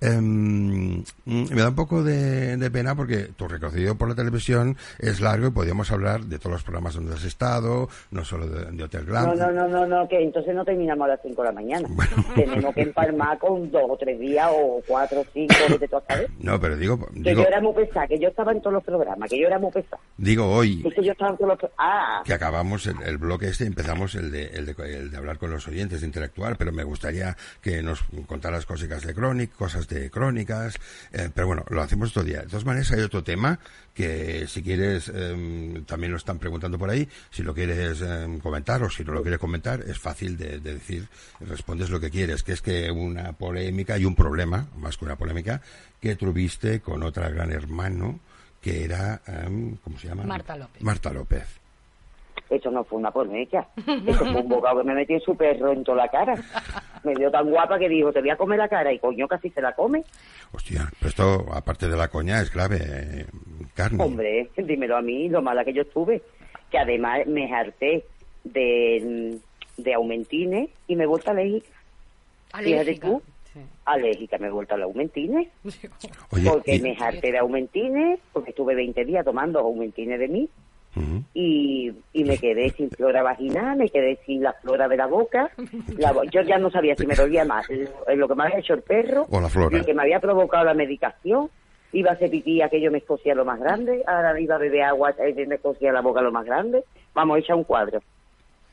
Mm, me da un poco de, de pena porque tu recorrido por la televisión es largo y podríamos hablar de todos los programas donde has estado, no solo de, de Hotel Glam. No, no, no, no, no, que entonces no terminamos a las 5 de la mañana. Bueno. Tenemos que empalmar con dos o tres días o cuatro o cinco, que tú sabes. No, pero digo, Que digo, yo era muy pesada, que yo estaba en todos los programas, que yo era muy pesada. digo hoy. Es que yo estaba en todos los Ah, que acabamos el, el bloque este, empezamos el de, el, de, el de hablar con los oyentes, de interactuar, pero me gustaría que nos contaras cositas de crónica, cosas de crónicas, eh, pero bueno, lo hacemos otro día. De todas maneras, hay otro tema que si quieres, em, también lo están preguntando por ahí, si lo quieres em, comentar o si no lo quieres comentar, es fácil de, de decir, respondes lo que quieres, que es que una polémica y un problema, más que una polémica, que tuviste con otra gran hermano, que era, em, ¿cómo se llama? Marta López. Marta López. Eso no fue una poneca. Eso fue un bocado que me metió su perro en toda la cara. Me vio tan guapa que dijo, te voy a comer la cara. Y coño, casi se la come. Hostia, pero esto, aparte de la coña, es grave, eh, carne. Hombre, dímelo a mí, lo mala que yo estuve. Que además me harté de, de aumentines y me he vuelto alérgica. Fíjate Alérgica. tú. Sí. Alérgica, me he vuelto a los aumentines. Oye, porque y- me harté de aumentines, porque estuve 20 días tomando aumentines de mí. Y, y me quedé sin flora vaginal, me quedé sin la flora de la boca. La yo ya no sabía si me dolía más lo, lo que me había hecho el perro, O la flora. lo que me había provocado la medicación. Iba a hacer pipí, aquello me escocía lo más grande, ahora iba a beber agua, me escocía la boca lo más grande. Vamos, echa un cuadro.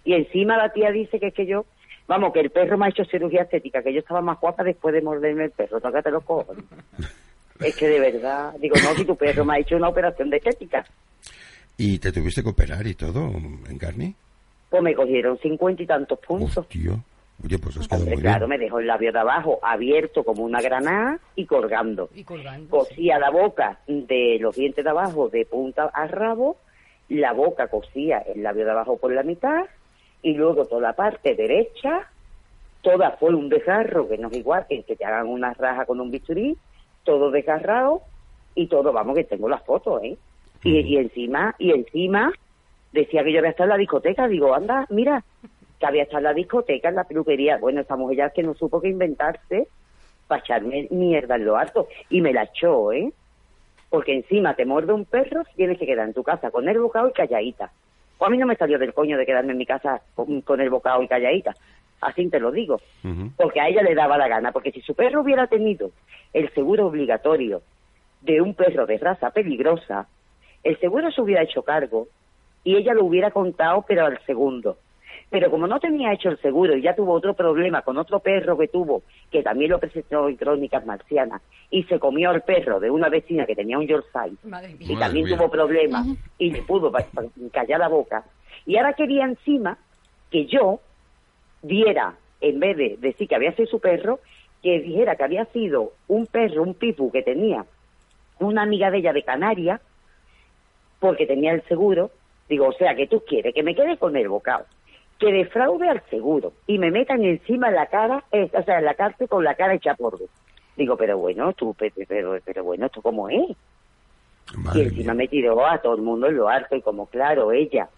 Y encima la tía dice que es que yo, vamos, que el perro me ha hecho cirugía estética, que yo estaba más guapa después de morderme el perro, tócate los cojones. Es que de verdad, digo, no, si tu perro me ha hecho una operación de estética. ¿Y te tuviste que operar y todo, en carne? Pues me cogieron cincuenta y tantos puntos. Hostia. Oye, pues es Hombre, muy claro, bien. me dejó el labio de abajo abierto como una granada y colgando. Y colgando. Cosía la boca de los dientes de abajo de punta a rabo, la boca cosía el labio de abajo por la mitad y luego toda la parte derecha, toda fue un desgarro que no es igual que que te hagan una raja con un bisturí, todo desgarrado y todo, vamos, que tengo las fotos, ¿eh? Y, y encima, y encima decía que yo había estado en la discoteca, digo, anda, mira, que había estado en la discoteca, en la peluquería, bueno, esta mujer ya que no supo qué inventarse para echarme mierda en lo alto, y me la echó, ¿eh? Porque encima te muerde un perro, tienes que quedar en tu casa con el bocado y calladita. O a mí no me salió del coño de quedarme en mi casa con, con el bocado y calladita. Así te lo digo. Porque a ella le daba la gana. Porque si su perro hubiera tenido el seguro obligatorio de un perro de raza peligrosa, el seguro se hubiera hecho cargo y ella lo hubiera contado, pero al segundo. Pero como no tenía hecho el seguro y ya tuvo otro problema con otro perro que tuvo, que también lo presentó en Crónicas Marcianas, y se comió al perro de una vecina que tenía un Yorkshire, y también mía. tuvo problemas, y le pudo callar la boca, y ahora quería encima que yo diera, en vez de decir que había sido su perro, que dijera que había sido un perro, un pipu que tenía una amiga de ella de Canarias, porque tenía el seguro, digo, o sea, que tú quieres que me quede con el bocado, que defraude al seguro y me metan encima la cara, eh, o sea, en la cárcel con la cara hecha polvo. Digo, pero bueno, tú, pe- pe- pero, pero bueno, ¿esto cómo es? y encima mía. me tiró a todo el mundo en lo alto y como claro, ella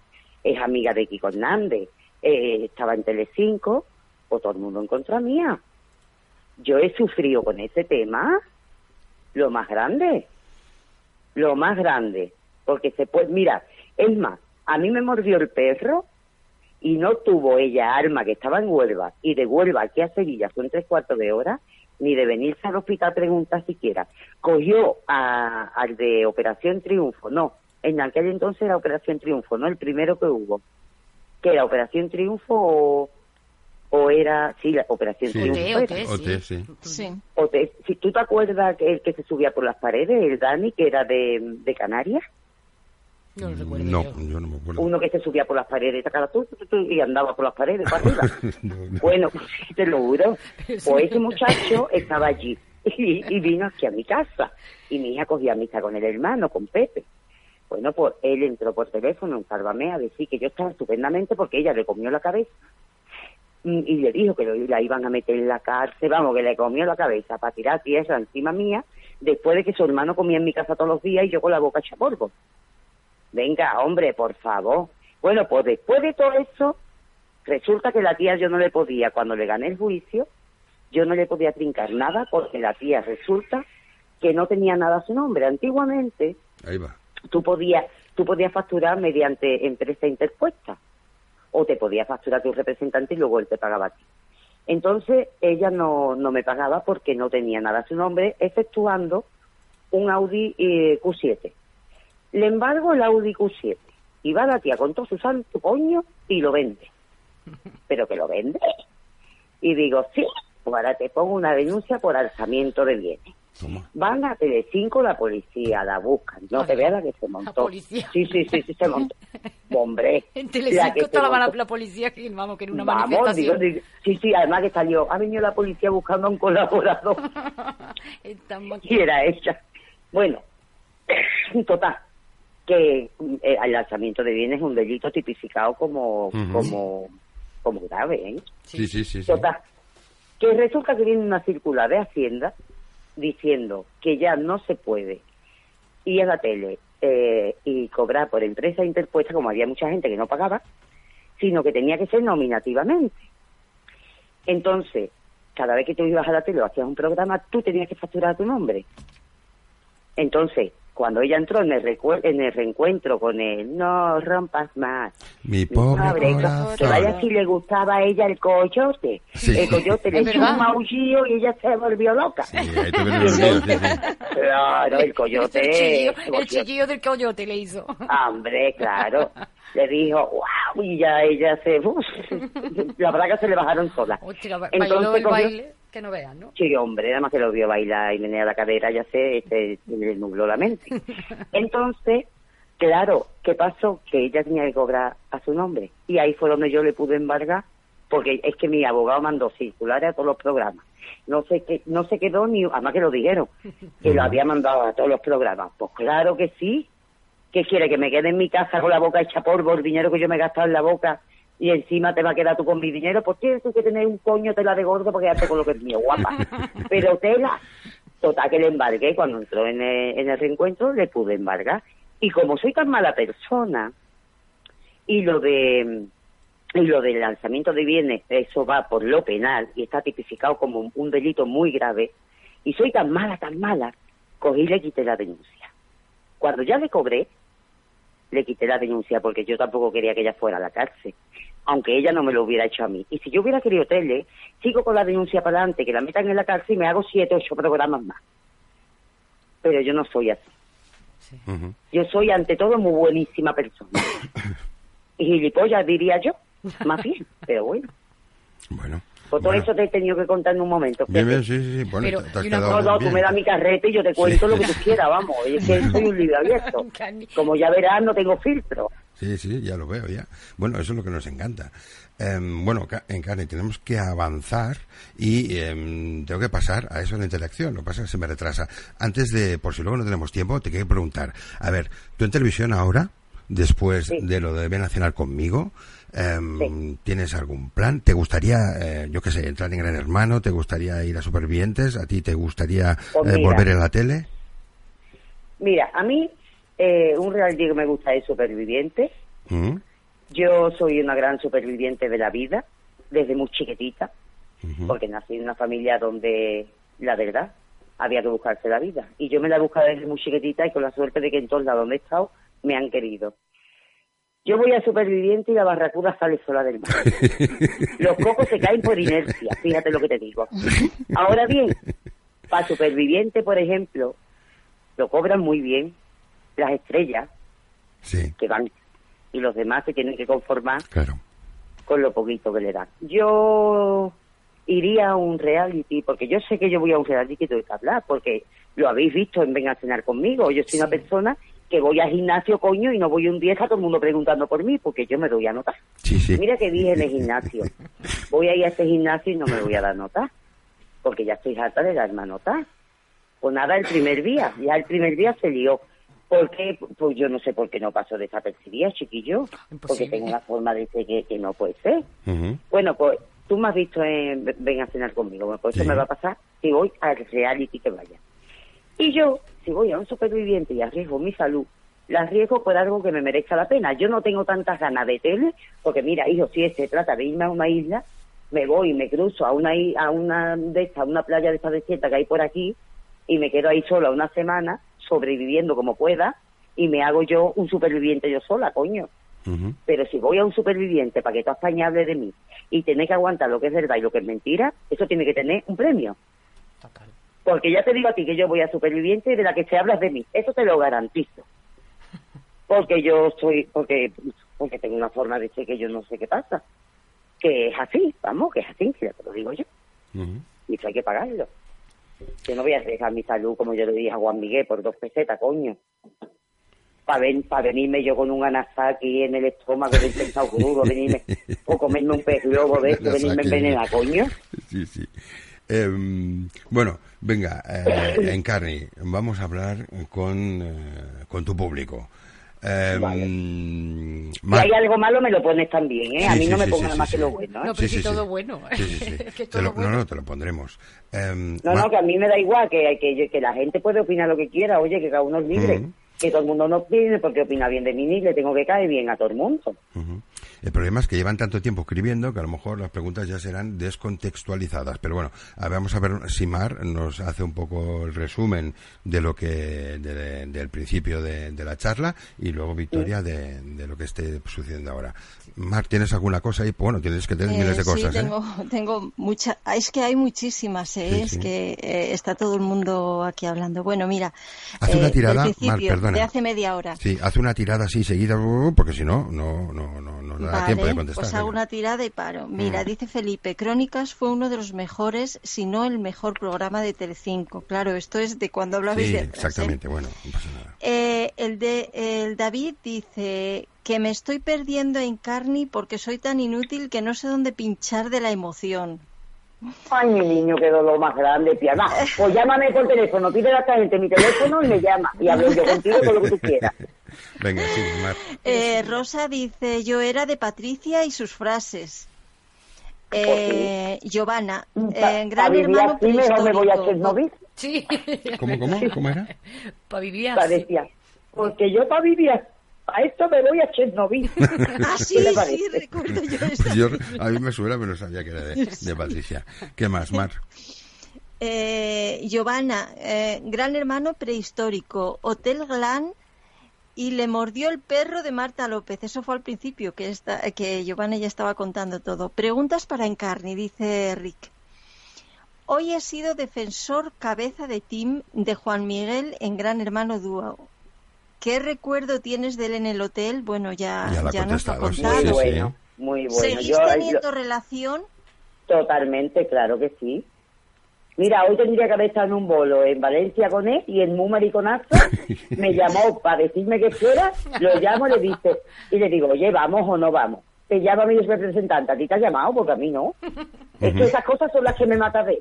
es amiga de Kiko Hernández, eh, estaba en Telecinco, o todo el mundo en contra mía. Yo he sufrido con ese tema lo más grande, lo más grande, porque se puede, mira, es más, a mí me mordió el perro y no tuvo ella arma que estaba en Huelva y de Huelva aquí a Sevilla son tres cuartos de hora ni de venirse al hospital a preguntar siquiera. Cogió a- al de Operación Triunfo, no, en aquel entonces era Operación Triunfo, no el primero que hubo, que era Operación Triunfo o, o era, sí, la Operación Sí. Triunfo. Ote, era. sí. sí. Sí. O te- si tú te acuerdas que el que se subía por las paredes, el Dani, que era de, de Canarias, No lo recuerdo No, yo. yo no me acuerdo. uno que se subía por las paredes, sacaba tú, tú, tú, y andaba por las paredes para arriba. No, no. Bueno, pues sí, te lo juro. Pues ese muchacho estaba allí y, y vino aquí a mi casa. Y mi hija cogía misa con el hermano, con Pepe. Bueno, pues él entró por teléfono en Sálvame a decir que yo estaba estupendamente porque ella le comió la cabeza Mm, y le dijo que lo- la iban a meter en la cárcel, vamos, que le comió la cabeza para tirar tierra encima mía después de que su hermano comía en mi casa todos los días y yo con la boca hecha polvo. Venga, hombre, por favor. Bueno, pues después de todo eso, resulta que la tía yo no le podía, cuando le gané el juicio, yo no le podía trincar nada porque la tía resulta que no tenía nada a su nombre. Antiguamente Ahí va. tú podías, tú podías facturar mediante empresa interpuesta o te podías facturar tu representante y luego él te pagaba a ti. Entonces ella no, no me pagaba porque no tenía nada a su nombre, efectuando un Audi eh, Q7. Le embargo el Audi Q7 y va la tía con todo su santo coño y lo vende. ¿Pero que lo vende? Y digo, sí, ahora te pongo una denuncia por alzamiento de bienes. Toma. Van a Telecinco la policía, la buscan. No te veas la que se montó. policía. Sí, sí, sí, sí, se montó. Hombre. En la Telecinco estaba la, la policía que, vamos, que en una Vamos, digo, manifestación. digo, sí, sí, además que salió, ha venido la policía buscando a un colaborador y era ella. Bueno, total, que eh, el lanzamiento de bienes es un delito tipificado como, como, como grave, ¿eh? Sí, sí, sí. sí. Total, que resulta que viene una circular de Hacienda diciendo que ya no se puede ir a la tele eh, y cobrar por empresa interpuesta, como había mucha gente que no pagaba, sino que tenía que ser nominativamente. Entonces, cada vez que tú ibas a la tele o hacías un programa, tú tenías que facturar tu nombre. Entonces, cuando ella entró en el, recue- en el reencuentro con él, no rompas más, Mi pobre Pobre, corazón. que vaya si le gustaba a ella el coyote. Sí. El coyote le hizo un maullío y ella se volvió loca. Sí, ahí te viene el lío, sí, sí. Claro, el coyote. el, chillido del coyote le hizo. Hombre, claro. Le dijo, wow, y ya ella se... uf, la braga se le bajaron ba- Entonces bailó el cogió- baile, que no veas, ¿no? Sí, hombre, nada más que lo vio bailar y menea la cadera, ya sé, se le nubló la mente. Entonces, claro, ¿qué pasó? Que ella tenía que cobrar a su nombre. Y ahí fue donde yo le pude embargar porque es que mi abogado mandó circulares a todos los programas. No sé qué, no se quedó ni, además que lo dijeron, que lo había mandado a todos los programas. Pues claro que sí. ¿Qué quiere? ¿Que me quede en mi casa con la boca hecha polvo, el dinero que yo me he gastado en la boca y encima te va a quedar tú con mi dinero? Pues tienes tú que tener un coño tela de gordo para quedarte con lo que es mío, guapa. Pero tela. Total que le embargué, cuando entró en el, en el reencuentro le pude embargar. Y como soy tan mala persona, y lo de y lo del lanzamiento de bienes, eso va por lo penal y está tipificado como un, un delito muy grave, y soy tan mala, tan mala, cogí y le quité la denuncia. Cuando ya le cobré, le quité la denuncia porque yo tampoco quería que ella fuera a la cárcel, aunque ella no me lo hubiera hecho a mí. Y si yo hubiera querido tele, sigo con la denuncia para adelante, que la metan en la cárcel y me hago siete, ocho programas más. Pero yo no soy así. Yo soy ante todo muy buenísima persona. Y gilipollas diría yo, más bien, pero bueno. Bueno. Por todo bueno. eso te he tenido que contar en un momento. Bien, bien, sí, sí, sí. Bueno, Pero, te- has una No, no, tú me das mi carrete y yo te cuento lo que tú quieras, vamos. Es que soy un libro abierto. Como ya verás, no tengo filtro. Sí, sí, ya lo veo, ya. Bueno, eso es lo que nos encanta. Em, bueno, Ca- en Carne, tenemos que avanzar y em, tengo que pasar a eso de la interacción. Lo que pasa es que se me retrasa. Antes de, por si luego no tenemos tiempo, te quiero preguntar. A ver, tú en televisión ahora, después Sí. de lo de a cenar conmigo, Sí. ¿tienes algún plan? ¿Te gustaría, eh, yo qué sé, entrar en Gran Hermano? ¿Te gustaría ir a Supervivientes? ¿A ti te gustaría Pues eh, mira. volver en la tele? Mira, a mí eh, un reality que me gusta es Superviviente. ¿Mm? Yo soy una gran superviviente de la vida, desde muy chiquitita, porque nací en una familia donde, la verdad, había que buscarse la vida. Y yo me la he buscado desde muy chiquitita y con la suerte de que en todos lados donde he estado me han querido. Yo voy a superviviente y la barracuda sale sola del mar. Los cocos se caen por inercia, fíjate lo que te digo. Ahora bien, para superviviente, por ejemplo, lo cobran muy bien las estrellas Sí, que van y los demás se tienen que conformar claro. con lo poquito que le dan. Yo iría a un reality, porque yo sé que yo voy a un reality que tengo que hablar, porque lo habéis visto en Ven a cenar conmigo. Yo soy una persona que voy al gimnasio, coño, y no voy un día a todo el mundo preguntando por mí, porque yo me doy a notar. Sí, sí. Mira que dije en el gimnasio. Voy a ir a ese gimnasio y no me voy a dar nota, porque ya estoy harta de darme a notar. Pues nada, el primer día, ya el primer día se lió. ¿Por qué? Pues yo no sé por qué no paso desapercibida, chiquillo. Porque tengo una forma de ser que, que no puede ser. Bueno, pues tú me has visto en Ven a cenar conmigo. Pues Sí. eso me va a pasar si voy al reality que vaya. Y yo, si voy a un superviviente y arriesgo mi salud, la arriesgo por algo que me merezca la pena. Yo no tengo tantas ganas de tele, porque mira, hijo, si se trata de irme a una isla, me voy y me cruzo a una a una de estas, a una playa de esta desierta que hay por aquí, y me quedo ahí sola una semana, sobreviviendo como pueda, y me hago yo un superviviente yo sola, coño. Pero si voy a un superviviente para que toda España hable de mí y tener que aguantar lo que es verdad y lo que es mentira, eso tiene que tener un premio. Porque ya te digo a ti que yo voy a superviviente y de la que se habla es de mí. Eso te lo garantizo. Porque yo soy, porque, porque tengo una forma de ser que yo no sé qué pasa. Que es así, vamos, que es así, que ya te lo digo yo. Y eso hay que pagarlo. Yo no voy a arriesgar mi salud, como yo le dije a Juan Miguel, por dos pesetas, coño. Para venirme yo con un anasaki en el estómago del pescado crudo, venirme, o comerme un pez globo de eso, venirme envenenar, coño. Sí, sí. Em, bueno, venga, eh, Encarni, vamos a hablar con, eh, con tu público. Vale. Mar- Si hay algo malo, me lo pones también, ¿eh? a mí sí, no me sí, pongan más sí, que lo bueno, ¿eh? No, pero sí todo bueno. Sí, sí, sí. Es que Te todo lo- bueno. No, no, te lo pondremos. Em, No, no, que a mí me da igual, que, que, que la gente puede opinar lo que quiera, oye, que cada uno es libre. Que todo el mundo no opine porque opina bien de mí ni le tengo que caer bien a todo el mundo. El problema es que llevan tanto tiempo escribiendo que a lo mejor las preguntas ya serán descontextualizadas. Pero bueno, a ver, vamos a ver si Mar nos hace un poco el resumen de lo que de- del principio de, de la charla y luego Victoria de, de lo que esté sucediendo ahora. Mar, ¿tienes alguna cosa ahí? Bueno, tienes que tener Eh, miles de sí, cosas. ¿eh? tengo, tengo mucha, ah, es que hay muchísimas, ¿eh? Sí, es sí. que eh, está todo el mundo aquí hablando. Bueno, mira, Haz eh, una tirada, Mar, perdona. de hace media hora. Sí, haz una tirada así seguida, uh, porque si no, no, no, no, no, da tiempo de contestar. Pues hago una tirada y paro. Mira, Mm. dice Felipe, Crónicas fue uno de los mejores, si no el mejor programa de Telecinco. Claro, esto es de cuando hablabais Sí, de atrás, ¿eh? exactamente, bueno, no pasa nada. Eh, el de el David dice que me estoy perdiendo en Carni porque soy tan inútil que no sé dónde pinchar de la emoción. Ay, mi niño, qué dolor más grande, piada. Pues llámame por teléfono, pide a esta gente mi teléfono y me llama. Y hablo yo contigo con lo que tú quieras. Venga, sí, Mar. Eh, Rosa dice yo era de Patricia y sus frases. Eh, Giovanna, Pa- eh, gran vivir hermano mejor me voy a prehistórico. Chernobyl, Sí. ¿Cómo, cómo? ¿Cómo era? Para vivir parecía. Porque yo para vivir a esto me voy a Chernobyl. Ah, sí, ¿Qué le sí, recuerdo yo. Pues yo, a mí me suena, pero sabía que era de, de Patricia. ¿Qué más, Mar? Eh, Giovanna, eh, gran hermano prehistórico, Hotel Glan y le mordió el perro de Marta López. Eso fue al principio, que, esta, que Giovanna ya estaba contando todo. Preguntas para Encarni, dice Rick. Hoy he sido defensor cabeza de team de Juan Miguel en Gran Hermano Dúo. ¿Qué recuerdo tienes de él en el hotel? Bueno, ya, Ya ya nos ha contado. Muy bueno, muy bueno. ¿Seguís Yo, teniendo yo- relación? totalmente, claro que sí. Mira, hoy tendría que haber estado en un bolo en Valencia con él y en un mariconazo me llamó para decirme que fuera, lo llamo y le dice, y le digo, oye, ¿vamos o no vamos? Te llama mi representante, ¿a ti te ha llamado? Porque a mí no. Es que esas cosas son las que me matan de.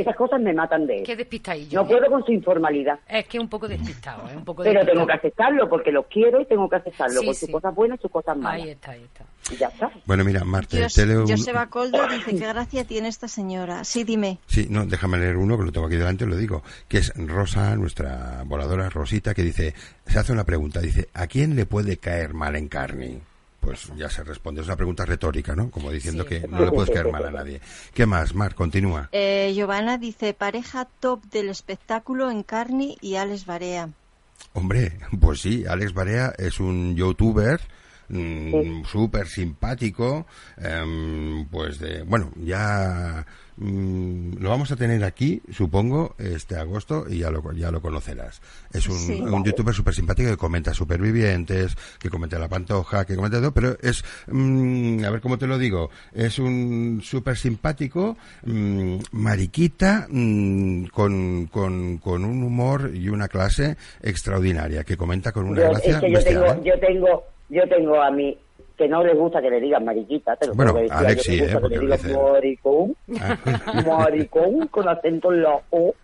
Esas cosas me matan de él. Qué despistadillo. No puedo con su informalidad. Es que un poco despistado, ¿eh? Un poco Pero despistado. tengo que aceptarlo porque los quiero y tengo que aceptarlo Sí, con sí. sus cosas buenas y sus cosas malas. Ahí está, ahí está. Y ya está. Bueno, mira, Marta, Jos- te leo un- Joseba Coldo dice, qué gracia tiene esta señora. Sí, dime. Sí, no, déjame leer uno que lo tengo aquí delante, lo digo, que es Rosa, nuestra voladora Rosita, que dice, se hace una pregunta, dice, ¿a quién le puede caer mal en carne? Pues ya se responde, es una pregunta retórica, ¿no? Como diciendo Sí. que no le puedes caer mal a nadie. ¿Qué más, Mar? Continúa. Eh, Giovanna dice, pareja top del espectáculo en Carni y Alex Barea. Hombre, pues sí, Alex Barea es un youtuber Sí. súper simpático, em, pues de, bueno, ya mm, lo vamos a tener aquí, supongo, este agosto y ya lo, ya lo conocerás. Es un, Sí. un youtuber súper simpático que comenta supervivientes, que comenta la pantoja, que comenta todo, pero es, mm, a ver cómo te lo digo, es un súper simpático, mm, mariquita, mm, con, con, con un humor y una clase extraordinaria, que comenta con una Yo, gracia es que yo bestial, tengo, ¿eh? yo tengo, yo tengo a mí que no les gusta que le digan mariquita, te lo Bueno, decir, con acento en la O.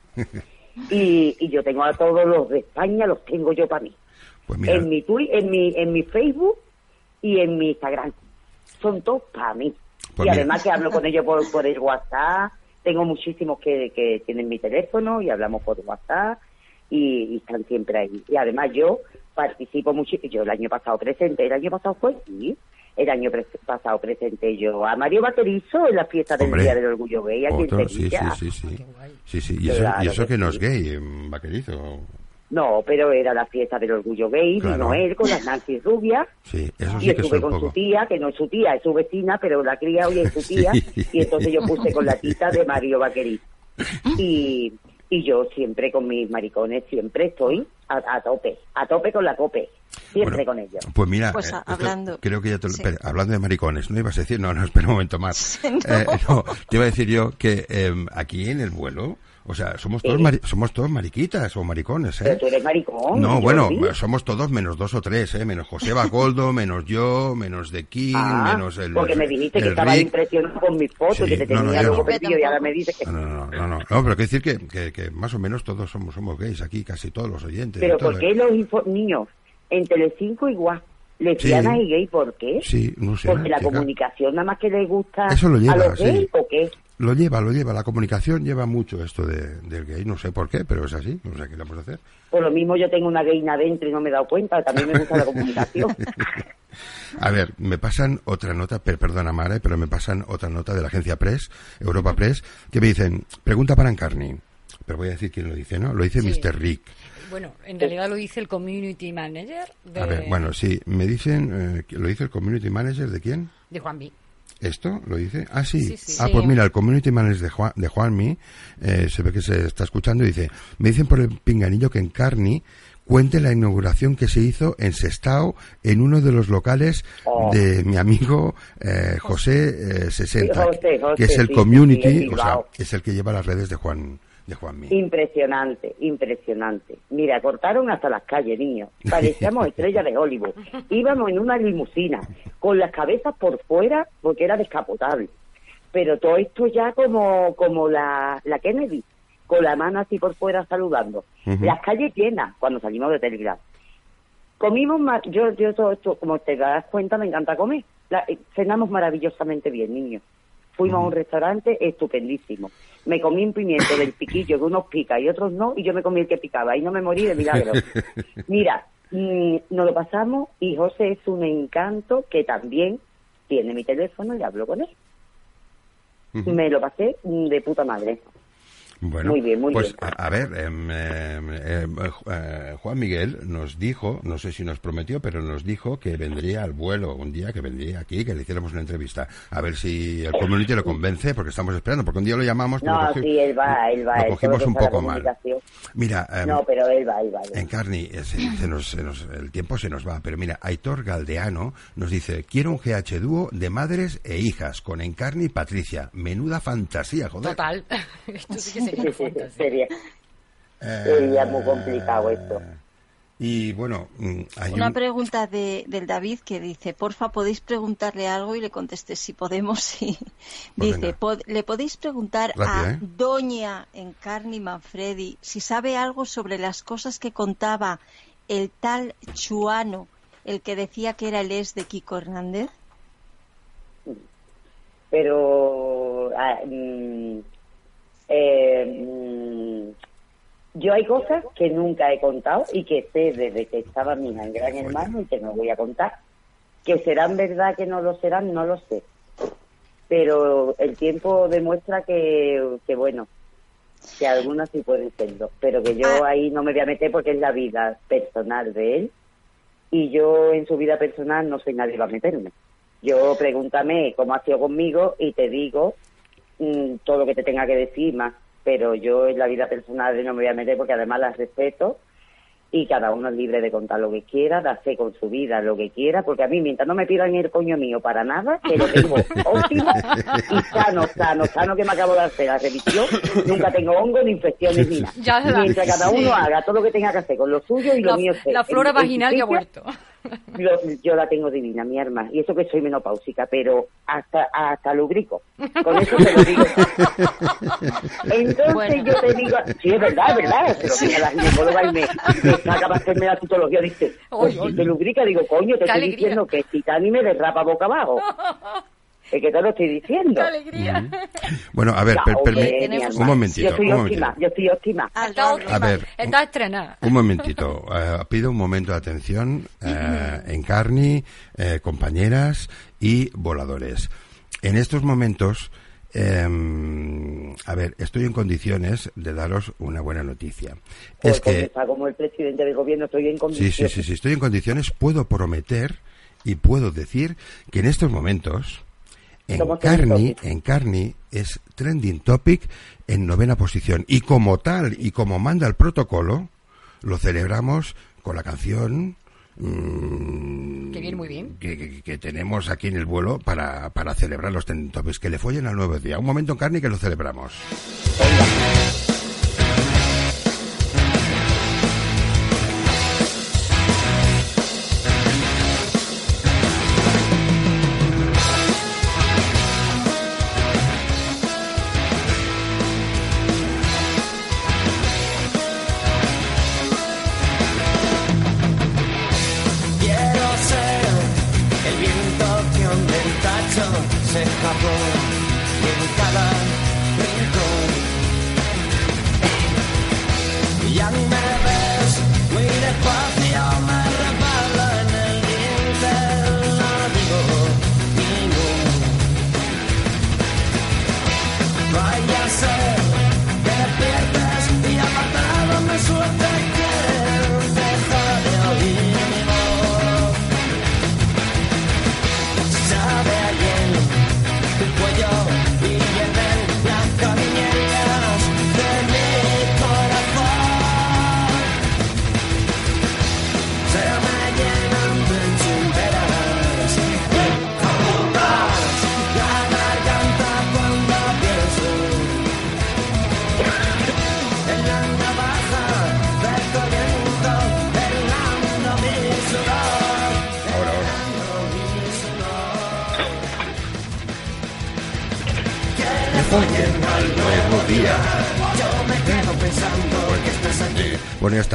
Y, y yo tengo a todos los de España, los tengo yo para mí. Pues mira, En mi Twitter, en mi, en mi Facebook y en mi Instagram. Son todos para mí. Pues y mira. además que hablo con ellos por, por el WhatsApp. Tengo muchísimos que, que tienen mi teléfono y hablamos por WhatsApp y, y están siempre ahí. Y además yo participo mucho. Yo el año pasado presente, el año pasado fue, sí. El año pre- pasado presenté yo a Mario Vaquerizo en la fiesta del Hombre, Día del Orgullo Gay aquí otro, en sí, Sevilla. sí, sí, sí. Ah. Sí, sí, y eso, Claro y eso que que no es gay, em, vaquerizo. No, pero era la fiesta del Orgullo Gay, Claro. vino él con las Nancy Rubias. Sí, eso y sí que estuve son con poco. su tía, que no es su tía, es su vecina, pero la cría hoy es su tía. Sí. Y entonces yo puse con la tita de Mario Vaquerí. Y, y yo siempre con mis maricones, siempre estoy a, a tope, a tope con la cope, siempre Bueno, con ellos. Pues mira, Pues, eh, hablando- creo que ya te lo- sí. espera, hablando de maricones, ¿no ibas a decir? No, no, espera un momento más. No. Eh, no, te iba a decir yo que em, aquí en el vuelo, o sea, somos todos somos todos mariquitas o maricones, ¿eh? Pero tú eres maricón. No, bueno, sí. somos todos menos dos o tres, ¿eh? Menos José Bagoldo, menos yo, menos de King, Ah, menos el porque me dijiste que estaba impresionado con mis fotos, Sí, que te no, tenía loco no. y ahora me dices que... No, no, no, no, pero quiero decir que, que, que más o menos todos somos, somos gays aquí, casi todos los oyentes. Pero. ¿por qué los info- niños en Telecinco igual? Lesbianas Sí. y gay, ¿por qué? Sí, no sé. Porque la comunicación nada más que les gusta Eso lo a lleva, los sí. gays o qué? Lo lleva, lo lleva. La comunicación lleva mucho esto de, del gay. No sé por qué, pero es así. No sé qué le vamos a hacer. Por lo mismo yo tengo una gayna adentro y no me he dado cuenta, también me gusta la comunicación. A ver, me pasan otra nota, per- perdona Mara, pero me pasan otra nota de la agencia Press, Europa Press, que me dicen, pregunta para Encarni. Pero voy a decir quién lo dice, ¿no? Lo dice Sí. Mr. Rick. Bueno, en realidad lo dice el community manager de, A ver, bueno, sí, me dicen, eh, ¿lo dice el community manager de quién? de Juan B. ¿Esto lo dice? Ah, sí. Sí, sí. Ah, Sí. pues mira, el community manager de, Juan, de Juanmi, eh, se ve que se está escuchando y dice, me dicen por el pinganillo que en Carni, cuente la inauguración que se hizo en Sestao, en uno de los locales Oh. de mi amigo eh, José eh, 60, Sí, José, José, que es el sí, community, o sea, es el que lleva las redes de Juan de Juanmi. Impresionante, impresionante. Mira, cortaron hasta las calles, niños. Parecíamos estrellas de Hollywood. Íbamos en una limusina, con las cabezas por fuera, porque era descapotable. Pero todo esto ya como, como la, la Kennedy, con la mano así por fuera saludando. Las calles llenas cuando salimos de Telegram. Comimos, ma- yo, yo todo esto, como te das cuenta, me encanta comer. La- eh, cenamos maravillosamente bien, niños. Fuimos a un restaurante estupendísimo. Me comí un pimiento del piquillo, que unos pica y otros no, y yo me comí el que picaba, y no me morí de milagro. Mira, mm, nos lo pasamos, y José es un encanto que también tiene mi teléfono y hablo con él. Me lo pasé de puta madre. Bueno, Muy bien, muy pues bien. A, a ver, em, em, em, eh, Juan Miguel nos dijo, no sé si nos prometió, pero nos dijo que vendría al vuelo un día, que vendría aquí, que le hiciéramos una entrevista. A ver si el community lo convence, porque estamos esperando, porque un día lo llamamos, pero No, sí, él va, él va. lo él cogimos un poco mal. Mira, No, pero él va, él va. él va. en Carni, eh, se- se nos- se nos- el tiempo se nos va, pero mira, Aitor Galdeano nos dice, quiero un GH dúo de madres e hijas, con Encarni y Patricia. Menuda fantasía, joder. Total. Esto sí que sería sí, sí, fantasía. sería. Eh, Sería muy complicado esto. Y bueno, mm, hay Una un- pregunta de, del David que dice, porfa, podéis preguntarle algo y le contesté si podemos. Y Pues dice, venga. "Pod- le podéis preguntar a ¿eh? Doña Encarni Manfredi si sabe algo sobre las cosas que contaba el tal Chuano, el que decía que era el ex de Kiko Hernández. pero ah, mm, eh, mm, yo hay cosas que nunca he contado y que sé desde que estaba mi Gran Hermano y que no voy a contar. Que serán verdad, que no lo serán, no lo sé. Pero el tiempo demuestra que, que bueno, que algunas sí pueden serlo. Pero que yo Ah. ahí no me voy a meter porque es la vida personal de él. Y yo en su vida personal no soy nadie para meterme. Yo pregúntame cómo ha sido conmigo y te digo mm, todo lo que te tenga que decir más. Pero yo en la vida personal no me voy a meter porque además la respeto y cada uno es libre de contar lo que quiera, de hacer con su vida lo que quiera, porque a mí mientras no me pidan el coño mío para nada, que lo tengo óptimo y sano, sano, sano que me acabo de hacer la revisión, nunca tengo hongo ni infecciones ni nada. Ya mientras cada uno sí. haga todo lo que tenga que hacer con lo suyo y lo mío la flora en- en vaginal ya ha vuelto. yo la tengo divina, mi arma. Y eso que soy menopáusica, pero hasta hasta lubrico. Con eso te lo digo. Entonces Bueno. yo te digo, sí, es verdad, es verdad. Pero viene la ginecóloga y me, me saca para hacerme la citología. Dice, pues Oy, si te lubrica, digo, coño, te Qué estoy alegría. diciendo que Titani me derrapa boca abajo. Es que te lo estoy diciendo. ¡Qué alegría! Bueno, a ver, per- tenemos- un momentito, Yo estoy un óptima, momentito. yo estoy óptima. Ah, Está no, óptima. A ver, Está estrenada. Un momentito, eh, pido un momento de atención, eh, Encarni, eh, compañeras y voladores. En estos momentos, em, a ver, estoy en condiciones de daros una buena noticia. Pues es como que, está como el presidente del gobierno, estoy en sí, condiciones. sí, sí, sí, estoy en condiciones, puedo prometer y puedo decir que en estos momentos, Trending Encarni, topic. Encarni es trending topic en novena posición. Y como tal y como manda el protocolo, lo celebramos con la canción mm, Que viene muy bien. que, que- que tenemos aquí en el vuelo para, para celebrar los trending topics. Que le follen al nuevo día. Un momento, Encarni, que lo celebramos.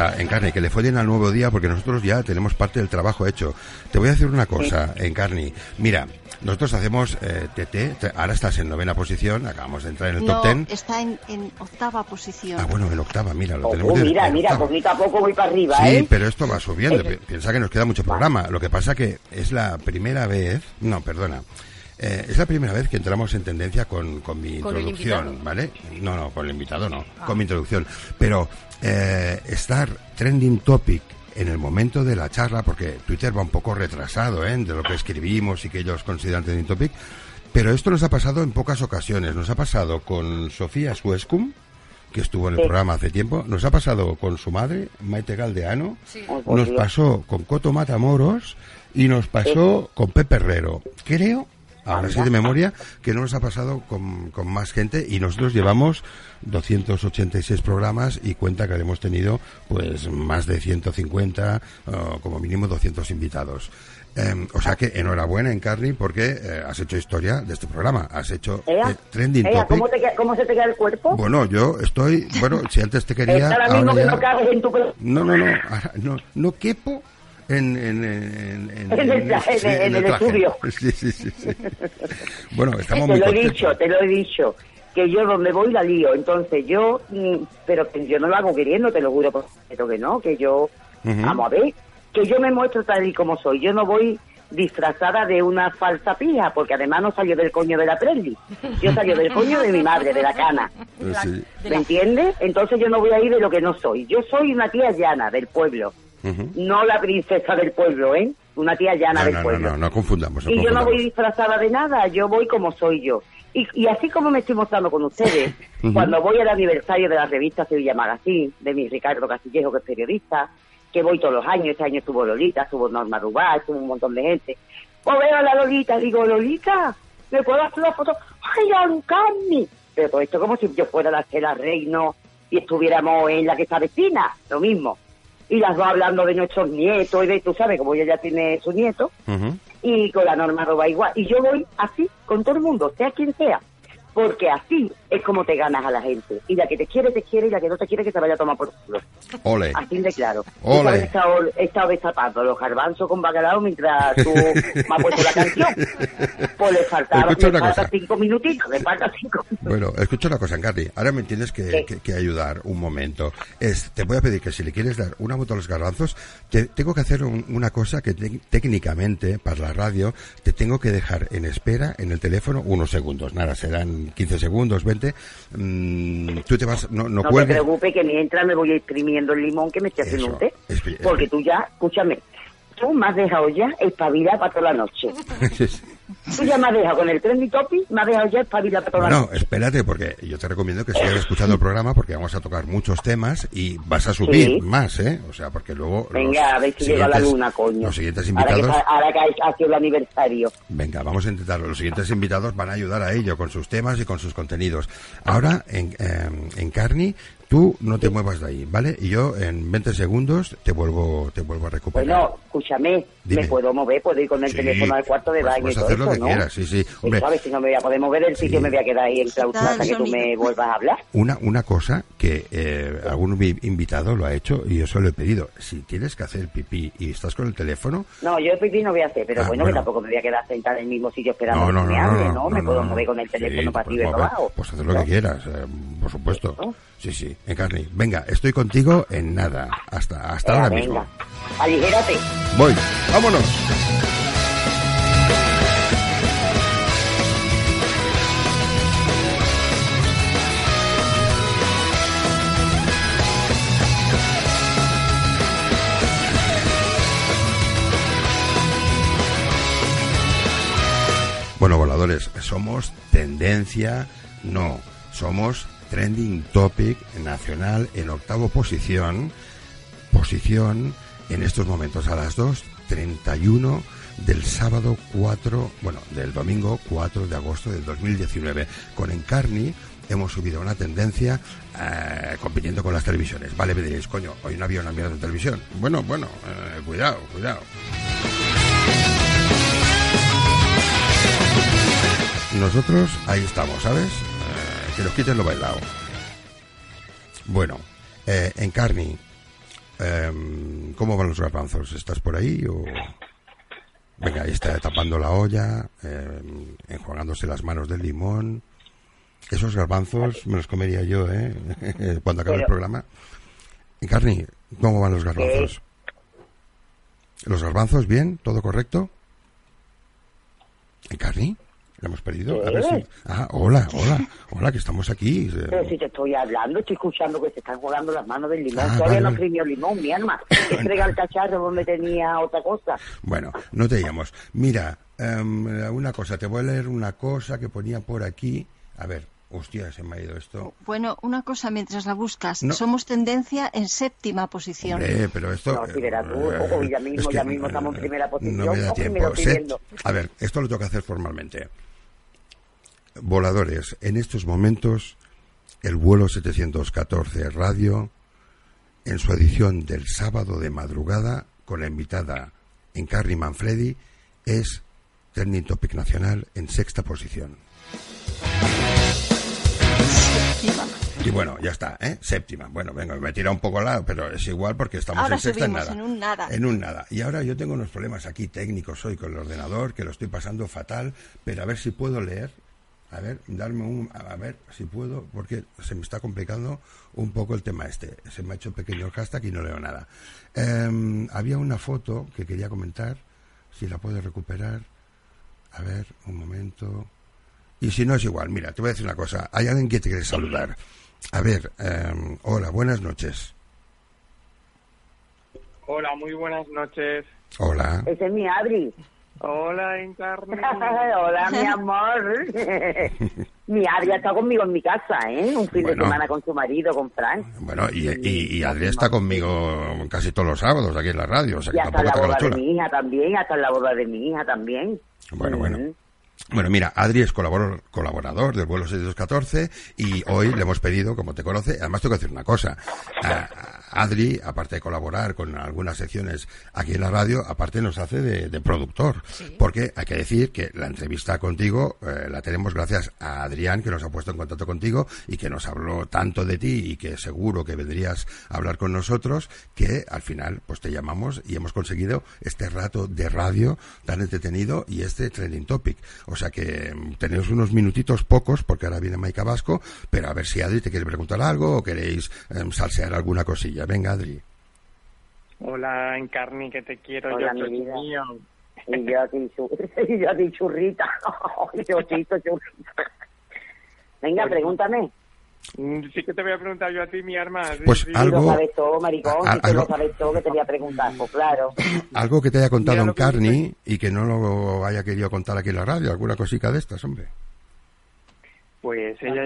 Está, Encarni, que le follen al nuevo día porque nosotros ya tenemos parte del trabajo hecho. Te voy a decir una cosa, Encarni. Mira, nosotros hacemos eh, TT, ahora estás en novena posición, acabamos de entrar en el No, top ten. está en, en octava posición. Ah, bueno, en octava, mira, lo Oh, tenemos mira, en mira, octava. poquito a poco voy para arriba, Sí, ¿eh? pero esto va subiendo. Eh, Pi- Piensa que nos queda mucho programa. Lo que pasa que es la primera vez, no, perdona, Eh, es la primera vez que entramos en tendencia con, con mi ¿Con el introducción? ¿vale? No, no, con el invitado no, Ah. con mi introducción. Pero eh, estar trending topic en el momento de la charla, porque Twitter va un poco retrasado, ¿eh? De lo que escribimos y que ellos consideran trending topic. Pero esto nos ha pasado en pocas ocasiones. Nos ha pasado con Sofía Suescum, que estuvo en el Sí. programa hace tiempo. Nos ha pasado con su madre, Maite Galdeano. Nos pasó con Coto Matamoros y nos pasó con Pepe Herrero. Creo, ahora sí de memoria, que no nos ha pasado con, con más gente y nosotros llevamos 286 programas y cuenta que hemos tenido pues más de 150, o como mínimo 200 invitados. Eh, o sea que enhorabuena, Encarni, porque eh, has hecho historia de este programa. Has hecho eh, trending ea, topic. ¿cómo, te ¿Cómo se te queda el cuerpo? Bueno, yo estoy, bueno, si antes te quería, Está ahora mismo ahora que ya- no en tu... no, no, no, no, no quepo en, en, en, en, En el sí, estudio. Sí, sí, sí, sí. Bueno, estamos te muy lo he dicho, te lo he dicho. Que yo donde voy la lío. Entonces yo, mm, pero que yo no lo hago queriendo, te lo juro supuesto que no. Que yo, Ujú. vamos a ver, que yo me muestro tal y como soy. Yo no voy disfrazada de una falsa pija, porque además no salió del coño de la Presley. Yo salió del coño de mi madre, de la cana. Sí. De ¿Me entiendes? Entonces yo no voy a ir de lo que no soy. Yo soy una tía llana del pueblo. No la princesa del pueblo, ¿eh? Una tía llana No, del no, no, pueblo. no, no confundamos. no y yo no voy confundamos. disfrazada de nada, yo voy como soy yo. Y, y así como me estoy mostrando con ustedes, cuando voy al aniversario de la revista Sevilla Magazine, de mi Ricardo Castillejo, que es periodista, que voy todos los años, este año estuvo Lolita, estuvo Norma Rubá, estuvo un montón de gente. Pues veo a la Lolita, digo, Lolita, ¿me puedo hacer una foto? ¡Ay, Ancani! Pero todo esto como si yo fuera la Estela Reino y estuviéramos en la que está vecina, lo mismo. Y las va hablando de nuestros nietos y de, tú sabes, como ella ya tiene su nieto, y con la norma roba igual. Y yo voy así con todo el mundo, sea quien sea. Porque así es como te ganas a la gente. Y la que te quiere, te quiere, y la que no te quiere, que se vaya a tomar por culo. Ole. Así de claro. Ole. He estado, he estado destapando los garbanzos con bacalao mientras tú me has puesto la canción. Pues le faltaba, Escucha le una falta cosa. cinco minutitos, le falta cinco minutos. Bueno, escucha una cosa, Encarni. Ahora me tienes que, que- que ayudar un momento. Es, te voy a pedir que si le quieres dar una voto a los garbanzos, te, tengo que hacer un- una cosa que te- técnicamente, para la radio, te tengo que dejar en espera en el teléfono unos segundos. Nada, serán 15 segundos, 20. Mm, tú te vas, no, no, No te preocupes que mientras me voy exprimiendo el limón que me estoy haciendo un té. Porque tú ya, escúchame, tú me has dejado ya espabilar para toda la noche. Tú ya me has dejado con el trendy topic, me has dejado ya espabilar para toda la noche. espérate, porque yo te recomiendo que sigas escuchando el programa porque vamos a tocar muchos temas y vas a subir Sí. más, ¿eh? O sea, porque luego. Venga, a ver si llega la luna, coño. Los siguientes Ahora que, invitados. ahora que ha sido el aniversario. Venga, vamos a intentarlo. Los siguientes invitados van a ayudar a ello con sus temas y con sus contenidos. Ahora, en, eh, en Carni, tú no te muevas de ahí, ¿vale? Y yo en 20 segundos te vuelvo, te vuelvo a recuperar. Bueno, escúchame, Dime. me puedo mover, puedo ir con el Sí, teléfono al cuarto de pues baño y puedes todo hacer lo que ¿no? quieras, sí, sí. Hombre, sabes, si no me voy a poder mover del sitio, Sí. me voy a quedar ahí en clausura hasta que tú me vuelvas a hablar. Una, una cosa que eh, algún vi- invitado lo ha hecho y yo solo he pedido, si tienes que hacer pipí y estás con el teléfono, No, yo pipí no voy a hacer, pero Ah, bueno, bueno. que tampoco me voy a quedar sentada en el mismo sitio esperando no, no, que no, me no, hable, no, ¿no? Me no, puedo no. mover con el teléfono Sí, para pues, arriba y para pues, abajo. Pues haz lo ¿no? que quieras, eh, por supuesto. ¿No? Sí, sí, Encarni. Venga, estoy contigo en nada, hasta, hasta Venga, ahora venga. mismo. Aligérate. Voy, vámonos. Bueno, voladores, somos tendencia, no, somos trending topic nacional en octavo posición, posición en estos momentos a las 2.31 del sábado 4, bueno, del domingo 4 de agosto del 2019. Con Encarni hemos subido una tendencia eh, compitiendo con las televisiones. Vale, me diréis, coño, hoy no había una mierda de televisión. Bueno, bueno, eh, cuidado, cuidado. Nosotros ahí estamos, ¿sabes? Eh, que nos quiten lo bailado. Bueno, eh, Encarni, em, ¿cómo van los garbanzos? ¿Estás por ahí o...? Venga, ahí está tapando la olla, em, enjuagándose las manos del limón. Esos garbanzos me los comería yo, ¿eh? Cuando acabe el programa. Encarni, ¿cómo van los garbanzos? ¿Los garbanzos bien? ¿Todo correcto? ¿Encarni? ¿Le hemos perdido? A ver si... Ah, hola, hola, hola, que estamos aquí. eh, Pero si te estoy hablando, estoy escuchando que se están jugando las manos del limón. Ah, Todavía vale, no vale. primió limón, mi alma. Entrega el cacharro donde tenía otra cosa. Bueno, no te llamo. Mira, em, una cosa, te voy a leer una cosa que ponía por aquí. A ver, hostia, se me ha ido esto. Bueno, una cosa mientras la buscas. No. Somos tendencia en séptima posición. Hombre, pero esto... No, si verás tú, eh, ojo, ya mismo, es ya mismo estamos en primera posición, No me da o tiempo. Set- a ver, esto lo tengo que hacer formalmente. Voladores, en estos momentos, el vuelo 714 Radio, en su edición del sábado de madrugada, con la invitada Encarni Manfredi, es Trending Topic Nacional en sexta posición. Y bueno, ya está, ¿eh? Séptima. Bueno, venga, me tira un poco al lado, pero es igual porque estamos Ahora en sexta en nada. en un nada. En un nada. Y ahora yo tengo unos problemas aquí técnicos hoy con el ordenador, que lo estoy pasando fatal, pero a ver si puedo leer. A ver, darme un... A ver si puedo, porque se me está complicando un poco el tema este. Se me ha hecho pequeño el hashtag y no leo nada. Em, había una foto que quería comentar, si la puedo recuperar. A ver, un momento. Y si no es igual, mira, te voy a decir una cosa. Hay alguien que te quiere saludar. A ver, em, hola, buenas noches. Hola, muy buenas noches. Hola. Ese es mi Adri. Hola, Encarni. Hola, mi amor. mi Adri ha estado conmigo en mi casa, ¿eh? Un fin Bueno. de semana con su marido, con Frank. Bueno, y, y, está conmigo casi todos los sábados aquí en la radio, o sea que Y hasta tampoco la está boda de mi hija también, hasta la boda de mi hija también. Bueno. Bueno, mira, Adri es colabor- colaborador del vuelo 614 y hoy le hemos pedido, como te conoce, además tengo que decir una cosa. a- Adri, aparte de colaborar con algunas secciones aquí en la radio, aparte nos hace de, de productor. Porque hay que decir que la entrevista contigo eh, la tenemos gracias a Adrián, que nos ha puesto en contacto contigo y que nos habló tanto de ti y que seguro que vendrías a hablar con nosotros, que al final pues te llamamos y hemos conseguido este rato de radio tan entretenido y este trending topic. O sea que mm, tenemos unos minutitos pocos porque ahora viene Maika Vasco, pero a ver si Adri te quiere preguntar algo o queréis em, salsear alguna cosilla. Venga, Adri. Hola, Encarni, que te quiero Hola, yo, mi vida. mío. Y yo a ti, churrita. yo chito, churrita. Venga, pregúntame. Mm, Sí que te voy a preguntar yo a ti, mi arma. Pues sí. Algo- lo sabes todo, maricón, a- algo- lo sabes todo, que te voy a preguntar. Pues claro. Algo que te haya contado que Carni y que no lo haya querido contar aquí en la radio, alguna cosica de estas, hombre. Pues ella,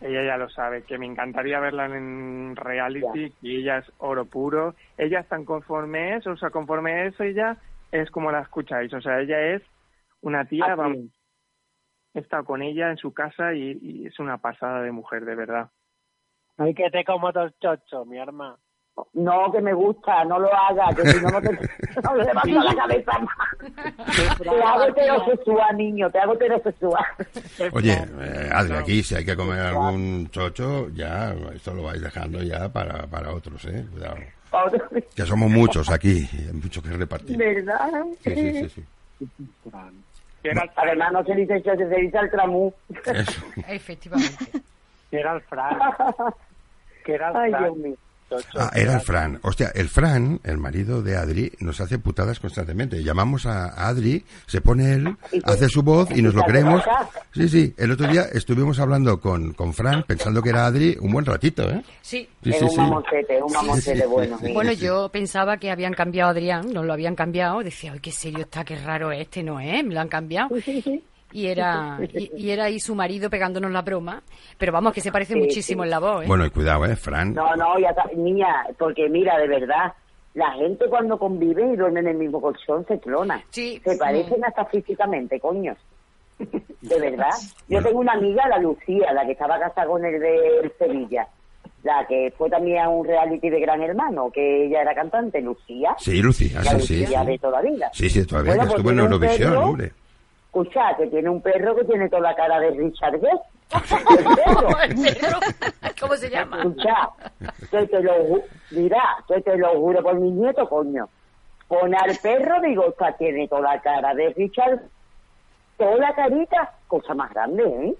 ella ya lo sabe, que me encantaría verla en reality, y ella es oro puro. Ella es tan conforme es, o sea, conforme es ella, es como la escucháis. O sea, ella es una tía, Ah, sí. vamos, he estado con ella en su casa y, y es una pasada de mujer, de verdad. Ay, que te como dos chochos, mi arma. No, que me gusta, no lo haga, que si no, no te no le levanto la cabeza más. Te hago heterosexual, niño, te hago heterosexual. Oye, eh, Adri, aquí si hay que comer algún chocho, ya, esto lo vais dejando ya para, para otros, ¿eh? Cuidado. Que somos muchos aquí, hay mucho que repartir. ¿Verdad? Sí, sí, sí, sí. Que era el Además, no se dice chocho, se dice el tramú. Eso. Efectivamente. Que era el Fran. Que era el Ay, Fran. Dios mío. Ah, era el Fran. Hostia, el Fran, el marido de Adri, nos hace putadas constantemente. Llamamos a Adri, se pone él, te- hace su voz y nos lo creemos. Sí, sí. El otro día estuvimos hablando con, con Fran, pensando que era Adri, un buen ratito, ¿eh? Sí. Sí, sí, un sí. mamoncete, un Sí, mamoncete sí, bueno. sí, sí. Bueno, sí. yo pensaba que habían cambiado a Adrián, no lo habían cambiado. Decía, ay, qué serio está, qué raro este, ¿no es? Me lo han cambiado. Y era, y, y era ahí su marido pegándonos la broma. Pero vamos, que se parece Sí, muchísimo sí. en la voz, ¿eh? Bueno, y cuidado, ¿eh? Fran. No, no, ya está, niña, porque mira, de verdad, la gente cuando convive y duerme en el mismo colchón se clona. Sí. Se parecen hasta físicamente, coños. De verdad. Yo tengo una amiga, la Lucía, la que estaba casada con el de Sevilla. La que fue también a un reality de Gran Hermano, que ella era cantante, Lucía. Sí, Lucía, la sí, sí. Lucía sí. de toda vida. Sí, sí, todavía Bueno, que pues estuvo en Eurovisión, hombre. Escucha, que tiene un perro que tiene toda la cara de Richard perro. ¿Cómo se llama? Escucha, que te lo ju- mira, que te lo juro por mi nieto, coño. Pon al perro, digo, esta tiene toda la cara de Richard, toda la carita, cosa más grande, ¿eh?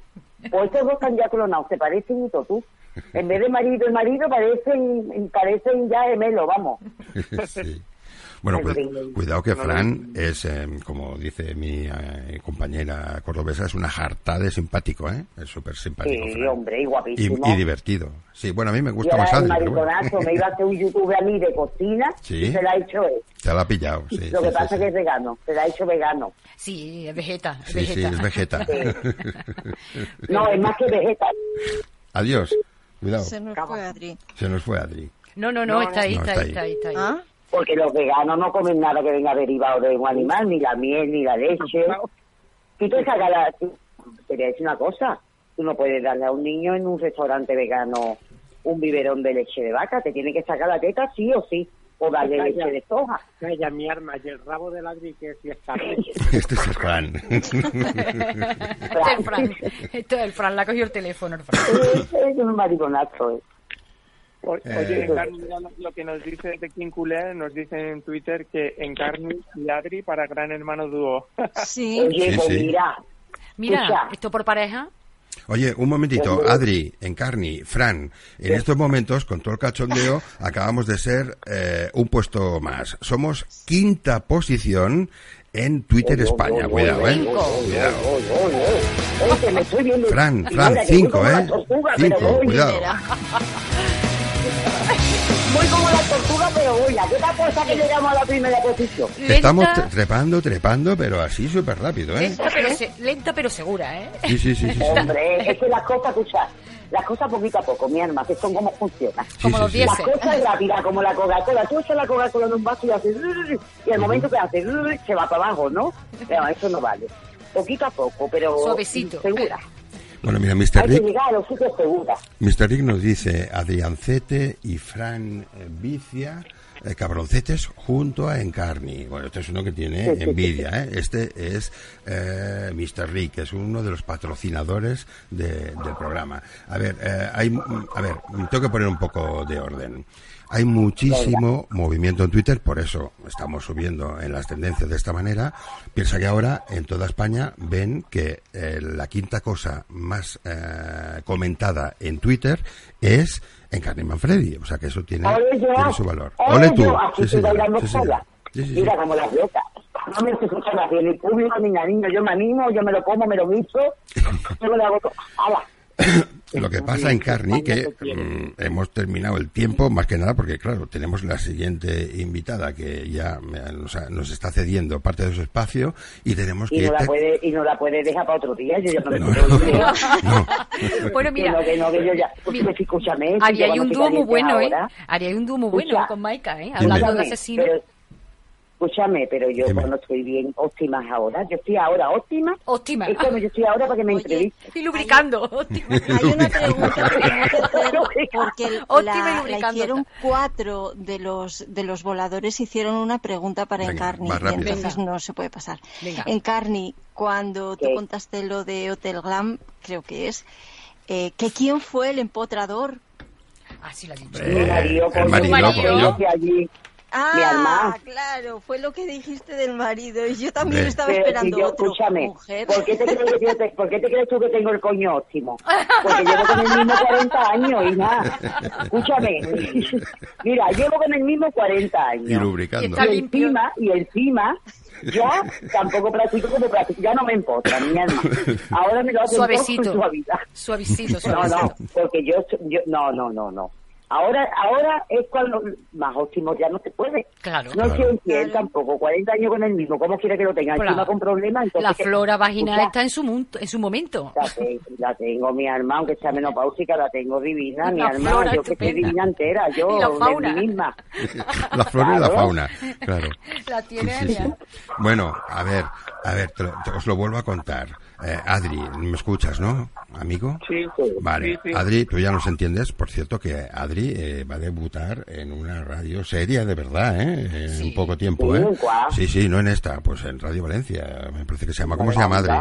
Pues estos dos están ya clonados, se parecen y todo tú. En vez de marido y marido parecen, parecen ya gemelos, vamos. Sí. Bueno, pues, cuidado que Fran es, eh, como dice mi eh, compañera cordobesa, es una jarta de simpático, ¿eh? Es súper simpático. Sí, Fran. hombre, y Y, guapísimo. y divertido. Sí, bueno, a mí me Y gusta más el Adri, bueno. me iba a hacer un YouTube a mí de cocina Sí. y se la ha hecho él. Te la ha pillado, sí. Lo sí, que sí, pasa sí. es que es vegano, se la ha hecho vegano. Sí, es vegeta. Es Sí, sí, vegeta. es vegeta. No, es más que vegeta. Adiós. Cuidado. Se nos fue Adri. Se nos fue Adri. No, no, no, No, está ahí, no, está está ahí, ahí. está ahí, está ahí. ¿Ah? Porque los veganos no comen nada que venga derivado de un animal, ni la miel, ni la leche. Tú te sacas la... tú- Te voy a decir una cosa. Tú no puedes darle a un niño en un restaurante vegano un biberón de leche de vaca. Te tiene que sacar la teta sí o sí. O darle Calla. leche de soja. Calla, mi arma, y el rabo de ladri que si está Este es el Fran. Este es el Fran. Este es el Fran, la cogió el teléfono, el Fran. Es un mariconazo, eh. Eh. Oye, Encarni, mira lo- que nos dice de King Culé, nos dicen en Twitter que Encarni y Adri para Gran Hermano Dúo. Sí. Oye, Sí, pues sí. mira, Mira, Escucha. esto por pareja. Oye, un momentito, Adri, Encarni, Fran, en estos momentos, con todo el cachondeo, acabamos de ser eh, un puesto más. Somos quinta posición en Twitter España. Cuidado, ¿eh? Cuidado. Fran, Fran, cinco, ¿eh? Cinco, cuidado. Voy como la tortuga, pero voy. ¿A qué tal cosa que llegamos a la primera posición? Estamos Lenta, trepando, trepando, pero así súper rápido, ¿eh? lenta, pero se- lenta pero segura, ¿eh? Sí, sí, sí, sí. sí. Hombre, es que las cosas, escucha, las cosas poquito a poco, mi alma, que son como funcionan. Sí, Como sí, los sí. Las diésel. cosas rápidas, como la Coca-Cola. Tú echas la Coca-Cola en un vaso y haces... Y al momento que haces... Se va para abajo, ¿no? Pero eso no vale. Poquito a poco, pero... Suavecito. Segura. Bueno, mira, Mr. Hay que Rick. Mr. Rick nos dice Adriancete y Fran Vicia, eh, cabroncetes junto a Encarni. Bueno, este es uno que tiene envidia, ¿eh? Este es eh, Mr. Rick, es uno de los patrocinadores de- del programa. A ver, eh, hay, mm, a ver, tengo que poner un poco de orden. Hay muchísimo movimiento en Twitter, por eso estamos subiendo en las tendencias de esta manera. Piensa que ahora en toda España ven que eh, la quinta cosa más eh, comentada en Twitter es Encarni Manfredi. O sea que eso tiene, su valor. ole tú. yo, aquí Sí, bailando sola. Mira como las locas. No me escuchan así en el público ni nada, niño. Yo me animo, yo me lo como, me lo guiso. Yo me lo hago todo. ¡Hala! Lo que pasa en Carni que mm, hemos terminado el tiempo, más que nada porque, claro, tenemos la siguiente invitada que ya me- nos, ha- nos está cediendo parte de su espacio y tenemos Y que... no, la puede, y no la puede dejar para otro día. Yo ya no me No, no. Bueno, Que mira, no, que no, que yo ya... Mira, Pues, escúchame. hay cuando un dúo muy bueno, ¿eh? ahora, Ari, hay un dúo muy bueno Escucha. con Maika, ¿eh? Dime. Hablando de Escúchame, asesino. pero- Escúchame, pero yo Dime. cuando estoy bien óptima ahora, yo estoy ahora óptima. Óptima. Es como yo estoy ahora para que me entrevisten. Y lubricando. óptima. Hay una pregunta que tenemos que hacer porque Óptima y la, la hicieron cuatro de los de los voladores hicieron una pregunta para Venga, Encarni y entonces Venga. no se puede pasar. Venga. Encarni, cuando tú ¿Qué? contaste lo de Hotel Glam, creo que es, eh, que quién fue el empotrador. Así lo ha dicho. Eh, marido, el marido, marido. allí. Mi Ah, claro, fue lo que dijiste del marido y yo también estaba Pero esperando si yo, otro. escúchame, Mujer. ¿por qué, te crees que yo te- ¿por qué te crees tú que tengo el coño óptimo? Porque llevo con el mismo 40 años y nada. Escúchame, mira, llevo con el mismo 40 Y años. lubricando. Está Y limpio. encima, y encima, ya tampoco practico como practico, ya no me empotra, mi alma. Ahora me lo hacen todo Suavecito. suavidad. Suavecito, No, suavecito. no, porque yo, yo, no, no, no, no. Ahora, ahora es cuando más óptimo ya no se puede. Claro. No Claro. sé él tampoco, 40 años con el mismo, ¿cómo quiere que lo tenga? Claro. Encima con problemas, entonces... La flora vaginal Escucha, está en su, mun- en su momento. La, te- la tengo, mi alma, aunque sea menopáusica, la tengo divina, mi alma, flora yo que estoy divina entera, yo, Y la de fauna. mí misma. La flora y la fauna, claro. La tiene Sí, sí. Bueno, a ver, a ver, te lo- te- os lo vuelvo a contar. Eh, Adri, me escuchas, ¿no, amigo? Sí, Vale, sí, sí. Adri, tú ya nos entiendes, por cierto, que Adri eh, va a debutar en una radio seria de verdad, ¿eh? En Sí. poco tiempo, Sí, ¿eh? Sí, sí, no en esta, pues en Radio Valencia, me parece que se llama. ¿Cómo se llama Adri?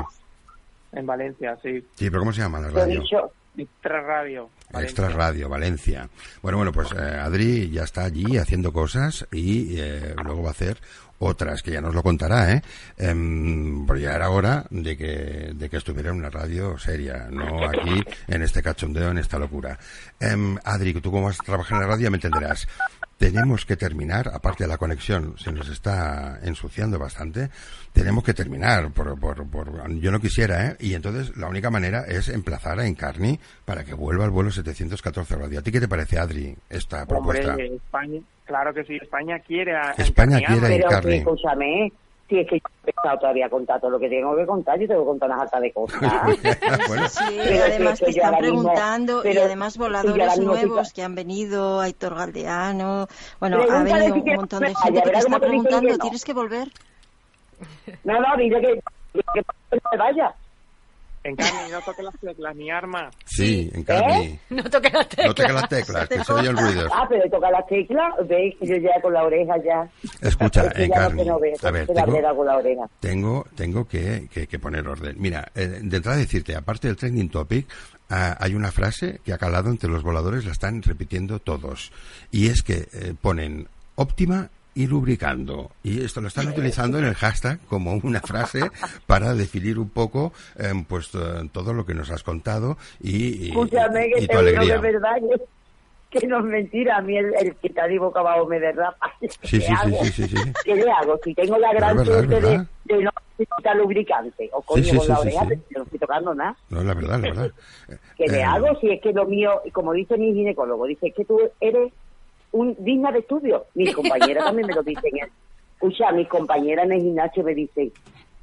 en Valencia, sí. Sí, pero ¿cómo se llama la he radio? dicho, Extra Radio. Extra Valencia. Radio, Valencia. Bueno, bueno, pues eh, Adri ya está allí haciendo cosas y eh, luego va a hacer otras, que ya nos lo contará, ¿eh? Em, porque ya era hora de que, de que estuviera en una radio seria, no aquí en este cachondeo, en esta locura. Em, Adri, tú como vas a trabajar en la radio me entenderás. Tenemos que terminar, aparte de la conexión, se nos está ensuciando bastante, tenemos que terminar, por, por, por- yo no quisiera, ¿eh? Y entonces la única manera es emplazar a Encarni para que vuelva al vuelo 714 radio. ¿A ti qué te parece, Adri, esta propuesta? España, claro que sí, España quiere a España a Encarni quiere- pero Encarni. escúchame, si es que yo he empezado todavía a contar todo lo que tengo que contar, yo tengo que contar una harta de cosas. bueno, Sí, Pero además que- te están mismo- preguntando y pero- además y ahora voladores nuevos que han venido, Aitor Galdeano, bueno, ha venido si un montón de gente vaya, que te está que preguntando, no. ¿tienes que volver? No, no, dile que, que, que me vaya. Encarni, no toque las teclas ni armas. sí, Encarni. No toques las teclas. No te las teclas, que se oye el ruido. Ah, pero toca las teclas, veis que yo ya con la oreja ya. Escucha, Es que ya no Encarni, no a ver, tengo- la oreja. tengo, tengo que, que- que poner orden. Mira, eh, de entrada decirte, aparte del trending topic, ah, hay una frase que ha calado entre los voladores, la están repitiendo todos. Y es que eh, ponen óptima y lubricando. Y esto lo están utilizando en el hashtag como una frase para definir un poco eh, pues eh, todo lo que nos has contado y, y- Escúchame, y que tu te digo de alegría. verdad que, que no es mentira. A mí el, el que está divo abajo me derrapa. Sí, ¿Qué sí, sí, hago? sí, sí, sí. ¿Qué le hago? Si tengo la gran suerte de, de no necesitar lubricante o coño Sí, sí, con la oreja, no estoy tocando nada. No, es la verdad, la verdad. ¿Qué Eh, le hago? Si es que lo mío, como dice mi ginecólogo, dice que tú eres un digna de estudio. Mis compañeras también me lo dicen. Escucha, mis compañeras en el gimnasio me dicen,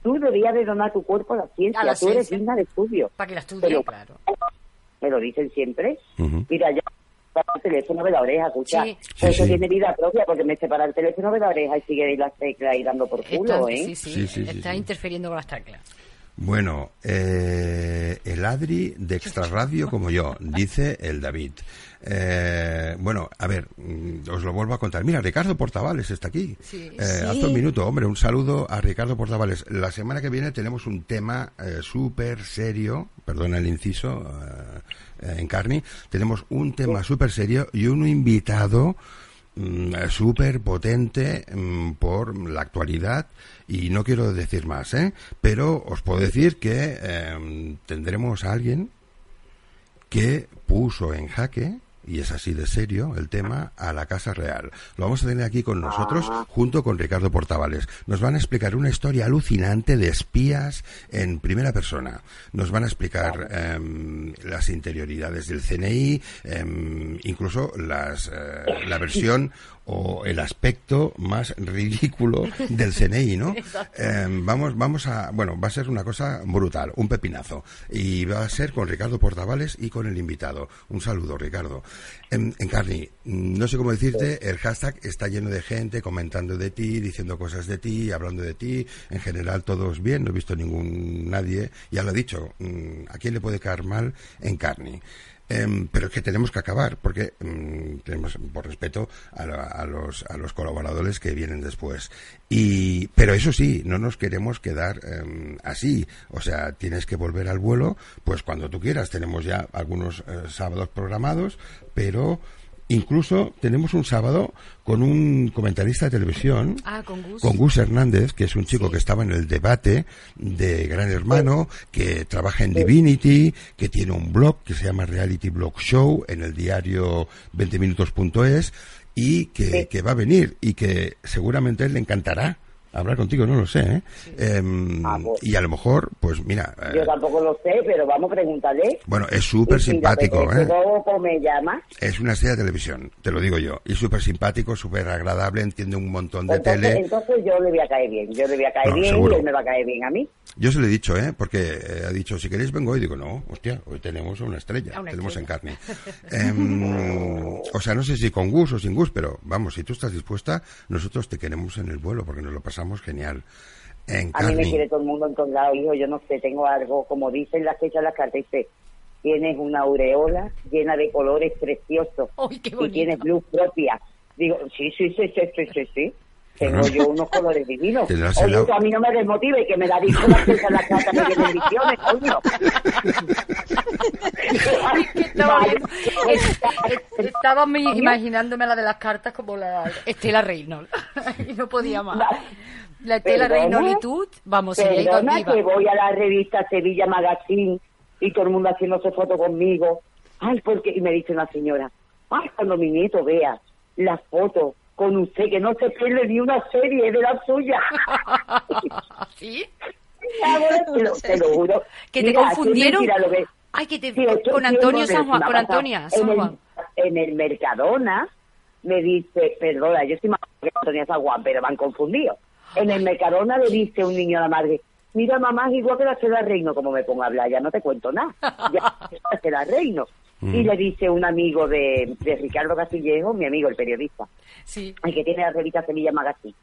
tú deberías de donar tu cuerpo a la ciencia, A la tú eres digna de estudio. Para que la estudie, Pero- claro. Me lo dicen siempre. Ujú. Mira, ya el teléfono de la oreja, escucha. Sí. Pues Sí, eso sí. tiene vida propia porque me separa el teléfono de la oreja y sigue ahí las teclas ahí dando por culo, Está, ¿eh? sí, sí, Sí, sí, sí, está sí. interfiriendo con las teclas. Bueno, eh, el Adri de Extra Radio como yo, dice el David. Eh, bueno, a ver, mm, os lo vuelvo a contar. Mira, Ricardo Portavales está aquí. Sí. Eh, Sí. Hace un minuto, hombre, un saludo a Ricardo Portavales. La semana que viene tenemos un tema eh, súper serio, perdona el inciso, eh, eh, en Carni, tenemos un tema súper serio y un invitado súper potente mm, por la actualidad y no quiero decir más, ¿eh? Pero os puedo decir que eh, tendremos a alguien que puso en jaque, y es así de serio el tema, a la Casa Real. Lo vamos a tener aquí con nosotros junto con Ricardo Portavales. Nos van a explicar una historia alucinante de espías en primera persona. Nos van a explicar em, las interioridades del CNI, em, incluso las, eh, la versión o el aspecto más ridículo del CNI, ¿no? Em, vamos, vamos a, bueno, va a ser una cosa brutal, un pepinazo. Y va a ser con Ricardo Portavales y con el invitado. Un saludo, Ricardo. En, Encarni, no sé cómo decirte, el hashtag está lleno de gente comentando de ti, diciendo cosas de ti, hablando de ti. En general, todos bien, no he visto ningún nadie. Ya lo he dicho, mm, ¿a quién le puede caer mal Encarni? Em, pero es que tenemos que acabar porque mm, tenemos por respeto a, la- a los a los colaboradores que vienen después. Y pero eso sí no nos queremos quedar em, así. O sea tienes que volver al vuelo pues cuando tú quieras. Tenemos ya algunos eh, sábados programados pero incluso tenemos un sábado con un comentarista de televisión Ah, con Gus. con Gus Hernández, que es un chico Sí. que estaba en el debate de Gran Hermano, que trabaja en Divinity, que tiene un blog que se llama Reality Blog Show en el diario 20minutos.es y que va a venir y que seguramente él le encantará hablar contigo, no lo sé. ¿eh? Em, Ah, pues. y a lo mejor, pues mira, eh, Yo tampoco lo sé, pero vamos, pregúntale. bueno, es súper si simpático, apetece, ¿eh? luego me llama. Es una estrella de televisión, te lo digo yo. Y súper simpático, súper agradable, entiende un montón de Entonces, tele. entonces yo le voy a caer bien. Yo le voy a caer No, bien seguro. y él me va a caer bien a mí. Yo se lo he dicho, ¿eh? Porque eh, ha dicho, si queréis vengo hoy. Digo, no, hostia, hoy tenemos una estrella. A una tenemos estrella. en carne. Em, o sea, no sé si con Gus o sin Gus, pero vamos, si tú estás dispuesta, nosotros te queremos en el vuelo porque nos lo pasamos genial. En A mí me quiere todo el mundo en todos lados, hijo. Yo no sé, tengo algo, como dicen las fechas de las cartas, dice, tienes una aureola llena de colores preciosos ¡Ay, qué y tienes luz propia. Digo, sí, sí, sí, sí, sí, sí, sí. Tengo yo unos colores divinos. Oye, a mí no me desmotive, que me las cosas en la casa me vienen visiones, coño. Estaba, Vale. viendo- es- es- estaba imaginándome la de las cartas como la Estela Reynolds. y no podía más. La Estela Perdona, Reynolditud, vamos, Perdona cautiva. que voy a la revista Sevilla Magazine y todo el mundo haciéndose foto conmigo. Ay, porque y me dice una señora, ay, cuando mi nieto vea las fotos con usted, que no se pierde ni una serie de la suya. ¿Sí? te, lo, te lo juro. Que te Mira, confundieron. qué mentira lo que- Ay, que te... Sí, con Antonio San Juan, con. Antonia San en el, Juan. En el Mercadona me dice, perdona, yo estoy más que Antonia San Juan, pero me han confundido. En el Mercadona le dice un niño a la madre, mira mamá, es igual que la Cela Reino, como me pongo a hablar, ya no te cuento nada, ya es la Cela Reino. Y le dice un amigo de, de Ricardo Castillejo, mi amigo, el periodista, Sí. el que tiene la revista Sevilla Magazine,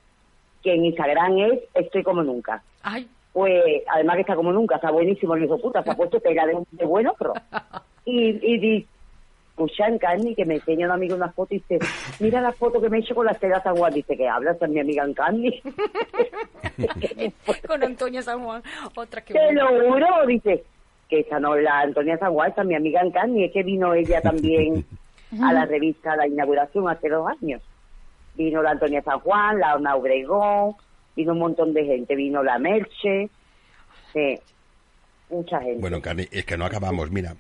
que en Instagram es Estoy como nunca Ay, pues además que está como nunca, está buenísimo el hijo puta, se ha puesto tela de, de buen otro. Y, y escucha en Carni que me enseña un amigo una foto y dice, mira la foto que me he hecho con la Estela San Juan, dice que hablas con mi amiga en Carni. con Antonia San Juan. Otra que... Te lo juro, dice, que esa no es la Antonia San Juan, esa es mi amiga en Carni, es que vino ella también a la revista a la inauguración hace dos años. Vino la Antonia San Juan, la Ana Obregón, vino un montón de gente, vino la Merche, sí, mucha gente. Bueno, Carni, es que no acabamos. Mira,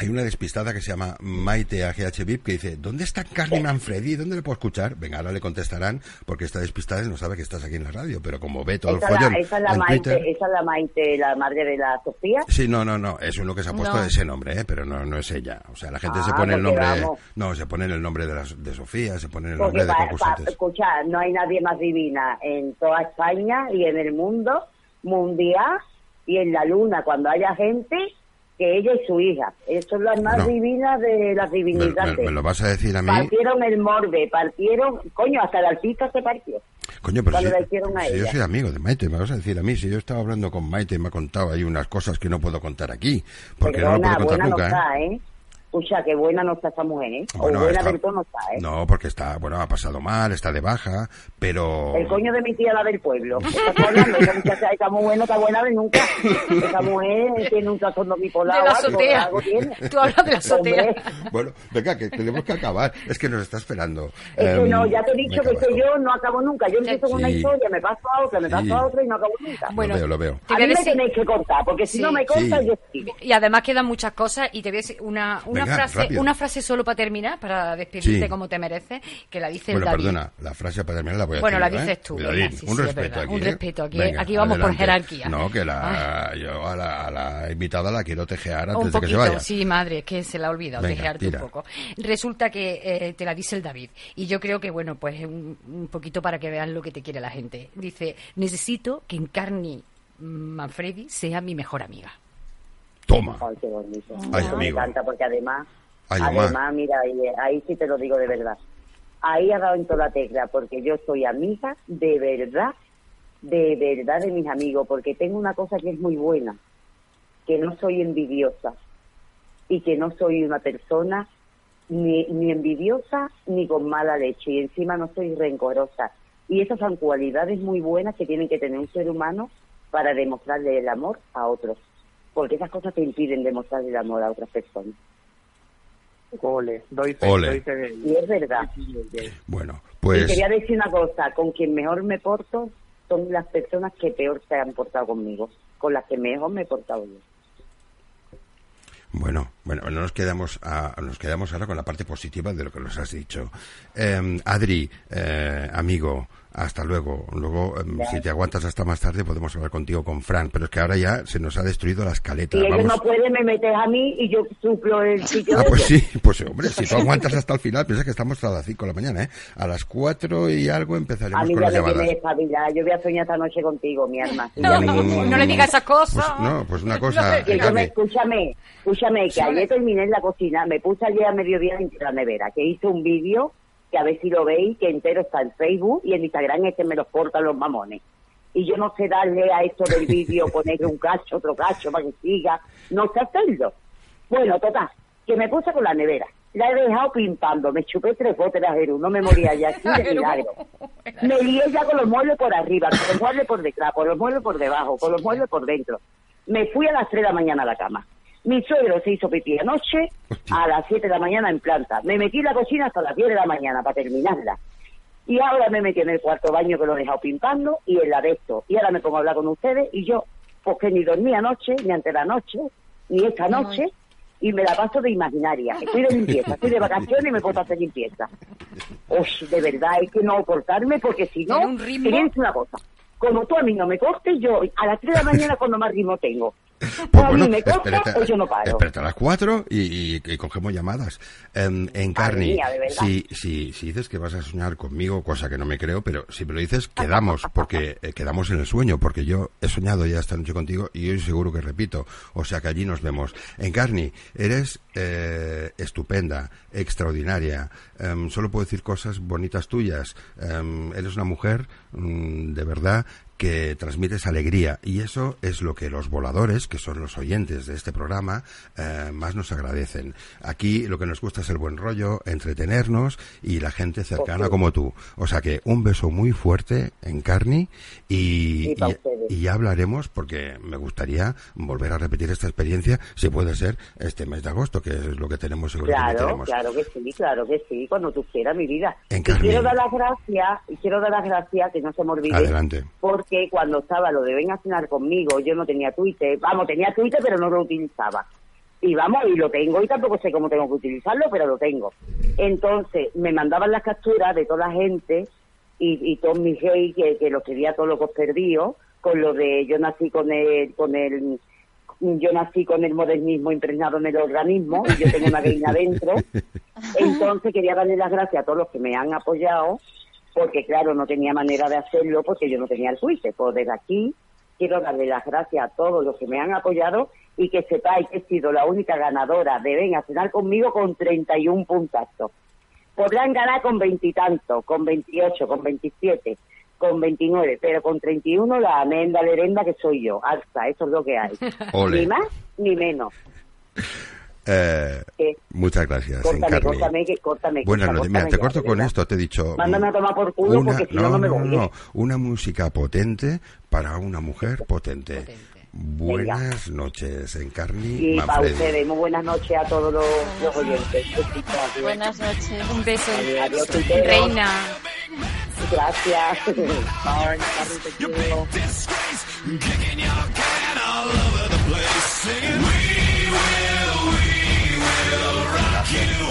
hay una despistada que se llama Maite AGH VIP que dice, ¿dónde está Carni Manfredi? ¿Dónde le puedo escuchar? Venga, ahora le contestarán porque esta despistada no sabe que estás aquí en la radio, pero como ve todo el esa, es follón la, esa es la en Maite, Twitter... esa es la Maite, la madre de la Sofía. Sí, no, no, no, es uno que se ha puesto No. ese nombre, ¿eh? pero no, no es ella. O sea, la gente se Ah, pone el nombre... vamos. No, se pone el nombre de, la- de Sofía, se pone el Porque nombre de para concursantes. escuchar, no hay nadie más divina en toda España y en el mundo mundial y en la luna, cuando haya gente, que ella y su hija. Eso es las más Bueno. divinas de las divinidades. me- me lo vas a decir a mí? Partieron el morde, partieron, coño, hasta el artista se partió. Coño, pero si, la hicieron a si yo soy amigo de Maite, me vas a decir a mí, si yo estaba hablando con Maite y me ha contado ahí unas cosas que no puedo contar aquí, porque no lo puedo contar nunca. no ¿eh? está, ¿eh? Escucha, qué buena no está esa mujer, ¿eh? Bueno, o buena está- del todo no está, ¿eh? No, porque está, bueno, ha pasado mal, está de baja, pero... El coño de mi tía, la del pueblo. ¿Estás hablando? Esa muchacha, mujer no está buena de nunca. Esa mujer tiene un trastorno bipolar. De la azotea. algo tiene. Tú hablas de la azotea. Hombre, Bueno, venga, que tenemos que acabar. Es que nos está esperando. es que Em, no, ya te he dicho que, bajo. yo no acabo nunca. Yo empiezo con una Sí. historia, me paso a otra, me paso Sí. a otra y no acabo nunca. Bueno, Lo veo, lo veo. A mí me decir- tenéis que cortar, porque si Sí. no me cortas, Sí. yo sigo. Y además quedan muchas cosas y te voy a decir una, una Venga, frase rápido. una frase solo para terminar, para despedirte Sí. como te mereces, que la dice Bueno, el David. perdona, la frase para terminar la voy a Bueno, la dices ¿eh? tú, venga, sí, un sí, es respeto aquí. un ¿eh? respeto, aquí- Venga, aquí vamos por jerarquía. No, que la, yo a la, a la invitada la quiero tejear antes de que se vaya. sí, madre, que se la ha olvidado tejearte tira. un poco. Resulta que eh, te la dice el David. Y yo creo que, bueno, pues un, un poquito para que vean lo que te quiere la gente. Dice, necesito que Encarni Manfredi sea mi mejor amiga. Toma. Ay, qué bonito. Ay, me amigo. encanta porque además, Ay, además, mira, ahí, ahí sí te lo digo de verdad. Ahí ha dado en toda la tecla porque yo soy amiga de verdad, de verdad de mis amigos, porque tengo una cosa que es muy buena, que no soy envidiosa y que no soy una persona ni, ni envidiosa ni con mala leche y encima no soy rencorosa. Y esas son cualidades muy buenas que tiene que tener un ser humano para demostrarle el amor a otros, porque esas cosas te impiden demostrarle el amor a otras personas. Ole, doy fe, Ole. doy fe de ello. Y es verdad. Bueno, Y pues quería decir una cosa, con quien mejor me porto son las personas que peor se han portado conmigo, con las que mejor me he portado yo. bueno, bueno, no nos quedamos a- nos quedamos ahora con la parte positiva de lo que nos has dicho. Eh, Adri, eh, amigo, hasta luego. Luego, em, si te aguantas hasta más tarde, podemos hablar contigo con Fran, pero es que ahora ya se nos ha destruido la escaleta. Si ellos Vamos- no pueden, me metes a mí y yo suplo el sitio Ah, pues sí, pues hombre, si tú aguantas hasta el final, piensa que estamos hasta las 5 de la mañana, ¿eh? A las 4 y algo A empezaremos mí con ya las me llamadas. Yo voy a soñar esta noche contigo, mi alma. Sí, No, le digas esas cosas. Pues, no, pues una cosa, escúchame, escúchame, que ayer terminé en la cocina, me puse ayer a mediodía en la nevera, que hice un vídeo, que a ver si lo veis, que entero está en Facebook y en Instagram es que me los portan los mamones. Y yo no sé darle a esto del vídeo, ponerle un cacho, otro cacho para que siga, no sé hacerlo. Bueno, total, que me puse con la nevera. la he dejado pintando, me chupé tres botes de Jerú, no me moría ya aquí de milagro. Me lié ya con los muebles por arriba, con los muebles por detrás, con los muebles por debajo, con los muebles por dentro. Me fui a las 3 de la mañana a la cama. Mi suegro se hizo pipí anoche a las 7 de la mañana en planta. Me metí en la cocina hasta las 10 de la mañana para terminarla. Y ahora me metí en el cuarto baño que lo he dejado pintando y en la de esto. Y ahora me pongo a hablar con ustedes y yo, pues que ni dormí anoche, ni ante la noche, ni esta noche, y me la paso de imaginaria. Estoy de limpieza, estoy de vacaciones y me puedo hacer limpieza. Uy, de verdad, hay que no cortarme porque si no, Tiene un ritmo. una cosa. Como tú a mí no me cortes, yo a las 3 de la mañana cuando más ritmo tengo. Pues a mí me espérate, o yo no paro. espérate a las 4 y, y- y cogemos llamadas. Em, en Carni, si, si, si dices que vas a soñar conmigo, cosa que no me creo, pero si me lo dices, quedamos, porque eh, quedamos en el sueño, porque yo he soñado ya esta noche contigo y hoy seguro que repito. O sea que allí nos vemos. En Carni, eres eh, estupenda, extraordinaria. Em, solo puedo decir cosas bonitas tuyas. Em, eres una mujer mm, de verdad que transmites alegría y eso es lo que los voladores, que son los oyentes de este programa, eh, más nos agradecen. Aquí lo que nos gusta es el buen rollo, entretenernos y la gente cercana como tú. O sea que un beso muy fuerte en Carni y, Y ya hablaremos porque me gustaría volver a repetir esta experiencia, si puede ser este mes de agosto, que es lo que tenemos seguro que Claro, tenemos. claro que sí, claro que sí, cuando tú quieras, mi vida. En y quiero dar las gracias, quiero dar las gracias, que no se me olvide, Adelante. Porque cuando estaba lo de ven a cenar conmigo, yo no tenía Twitter, vamos, tenía Twitter, pero no lo utilizaba. Y vamos, y lo tengo, y tampoco sé cómo tengo que utilizarlo, pero lo tengo. Entonces, me mandaban las capturas de toda la gente y, y todos mis gays que, que los quería todos locos perdidos, con lo de yo nací con el, con el yo nací con el modernismo impregnado en el organismo y yo tengo una gallina dentro. Entonces quería darle las gracias a todos los que me han apoyado, porque claro, no tenía manera de hacerlo porque yo no tenía el Twitter. Pues desde aquí quiero darle las gracias a todos los que me han apoyado y que sepáis que he sido la única ganadora de Ven a cenar conmigo con 31 puntazos. Podrán ganar con veintitantos, con 28, con 27, con 29, pero con 31 la amenda lerenda que soy yo. Alza, eso es lo que hay. Ole. Ni más ni menos. Eh, Eh, muchas gracias. Córtame, Encarni. córtame, que, córtame. Buenas corta, noches. Mira, córtame te ya, corto de con verdad. esto. Te he dicho. Mándame a tomar por culo porque si no, no me voy, ¿eh? Una música potente para una mujer potente. Potente. Buenas noches, Encarni Y para ustedes, muy buenas noches a todos los, los oyentes. Buenas noches. Un beso, Adiós, reina. Gracias. Ay, Carmen, te you.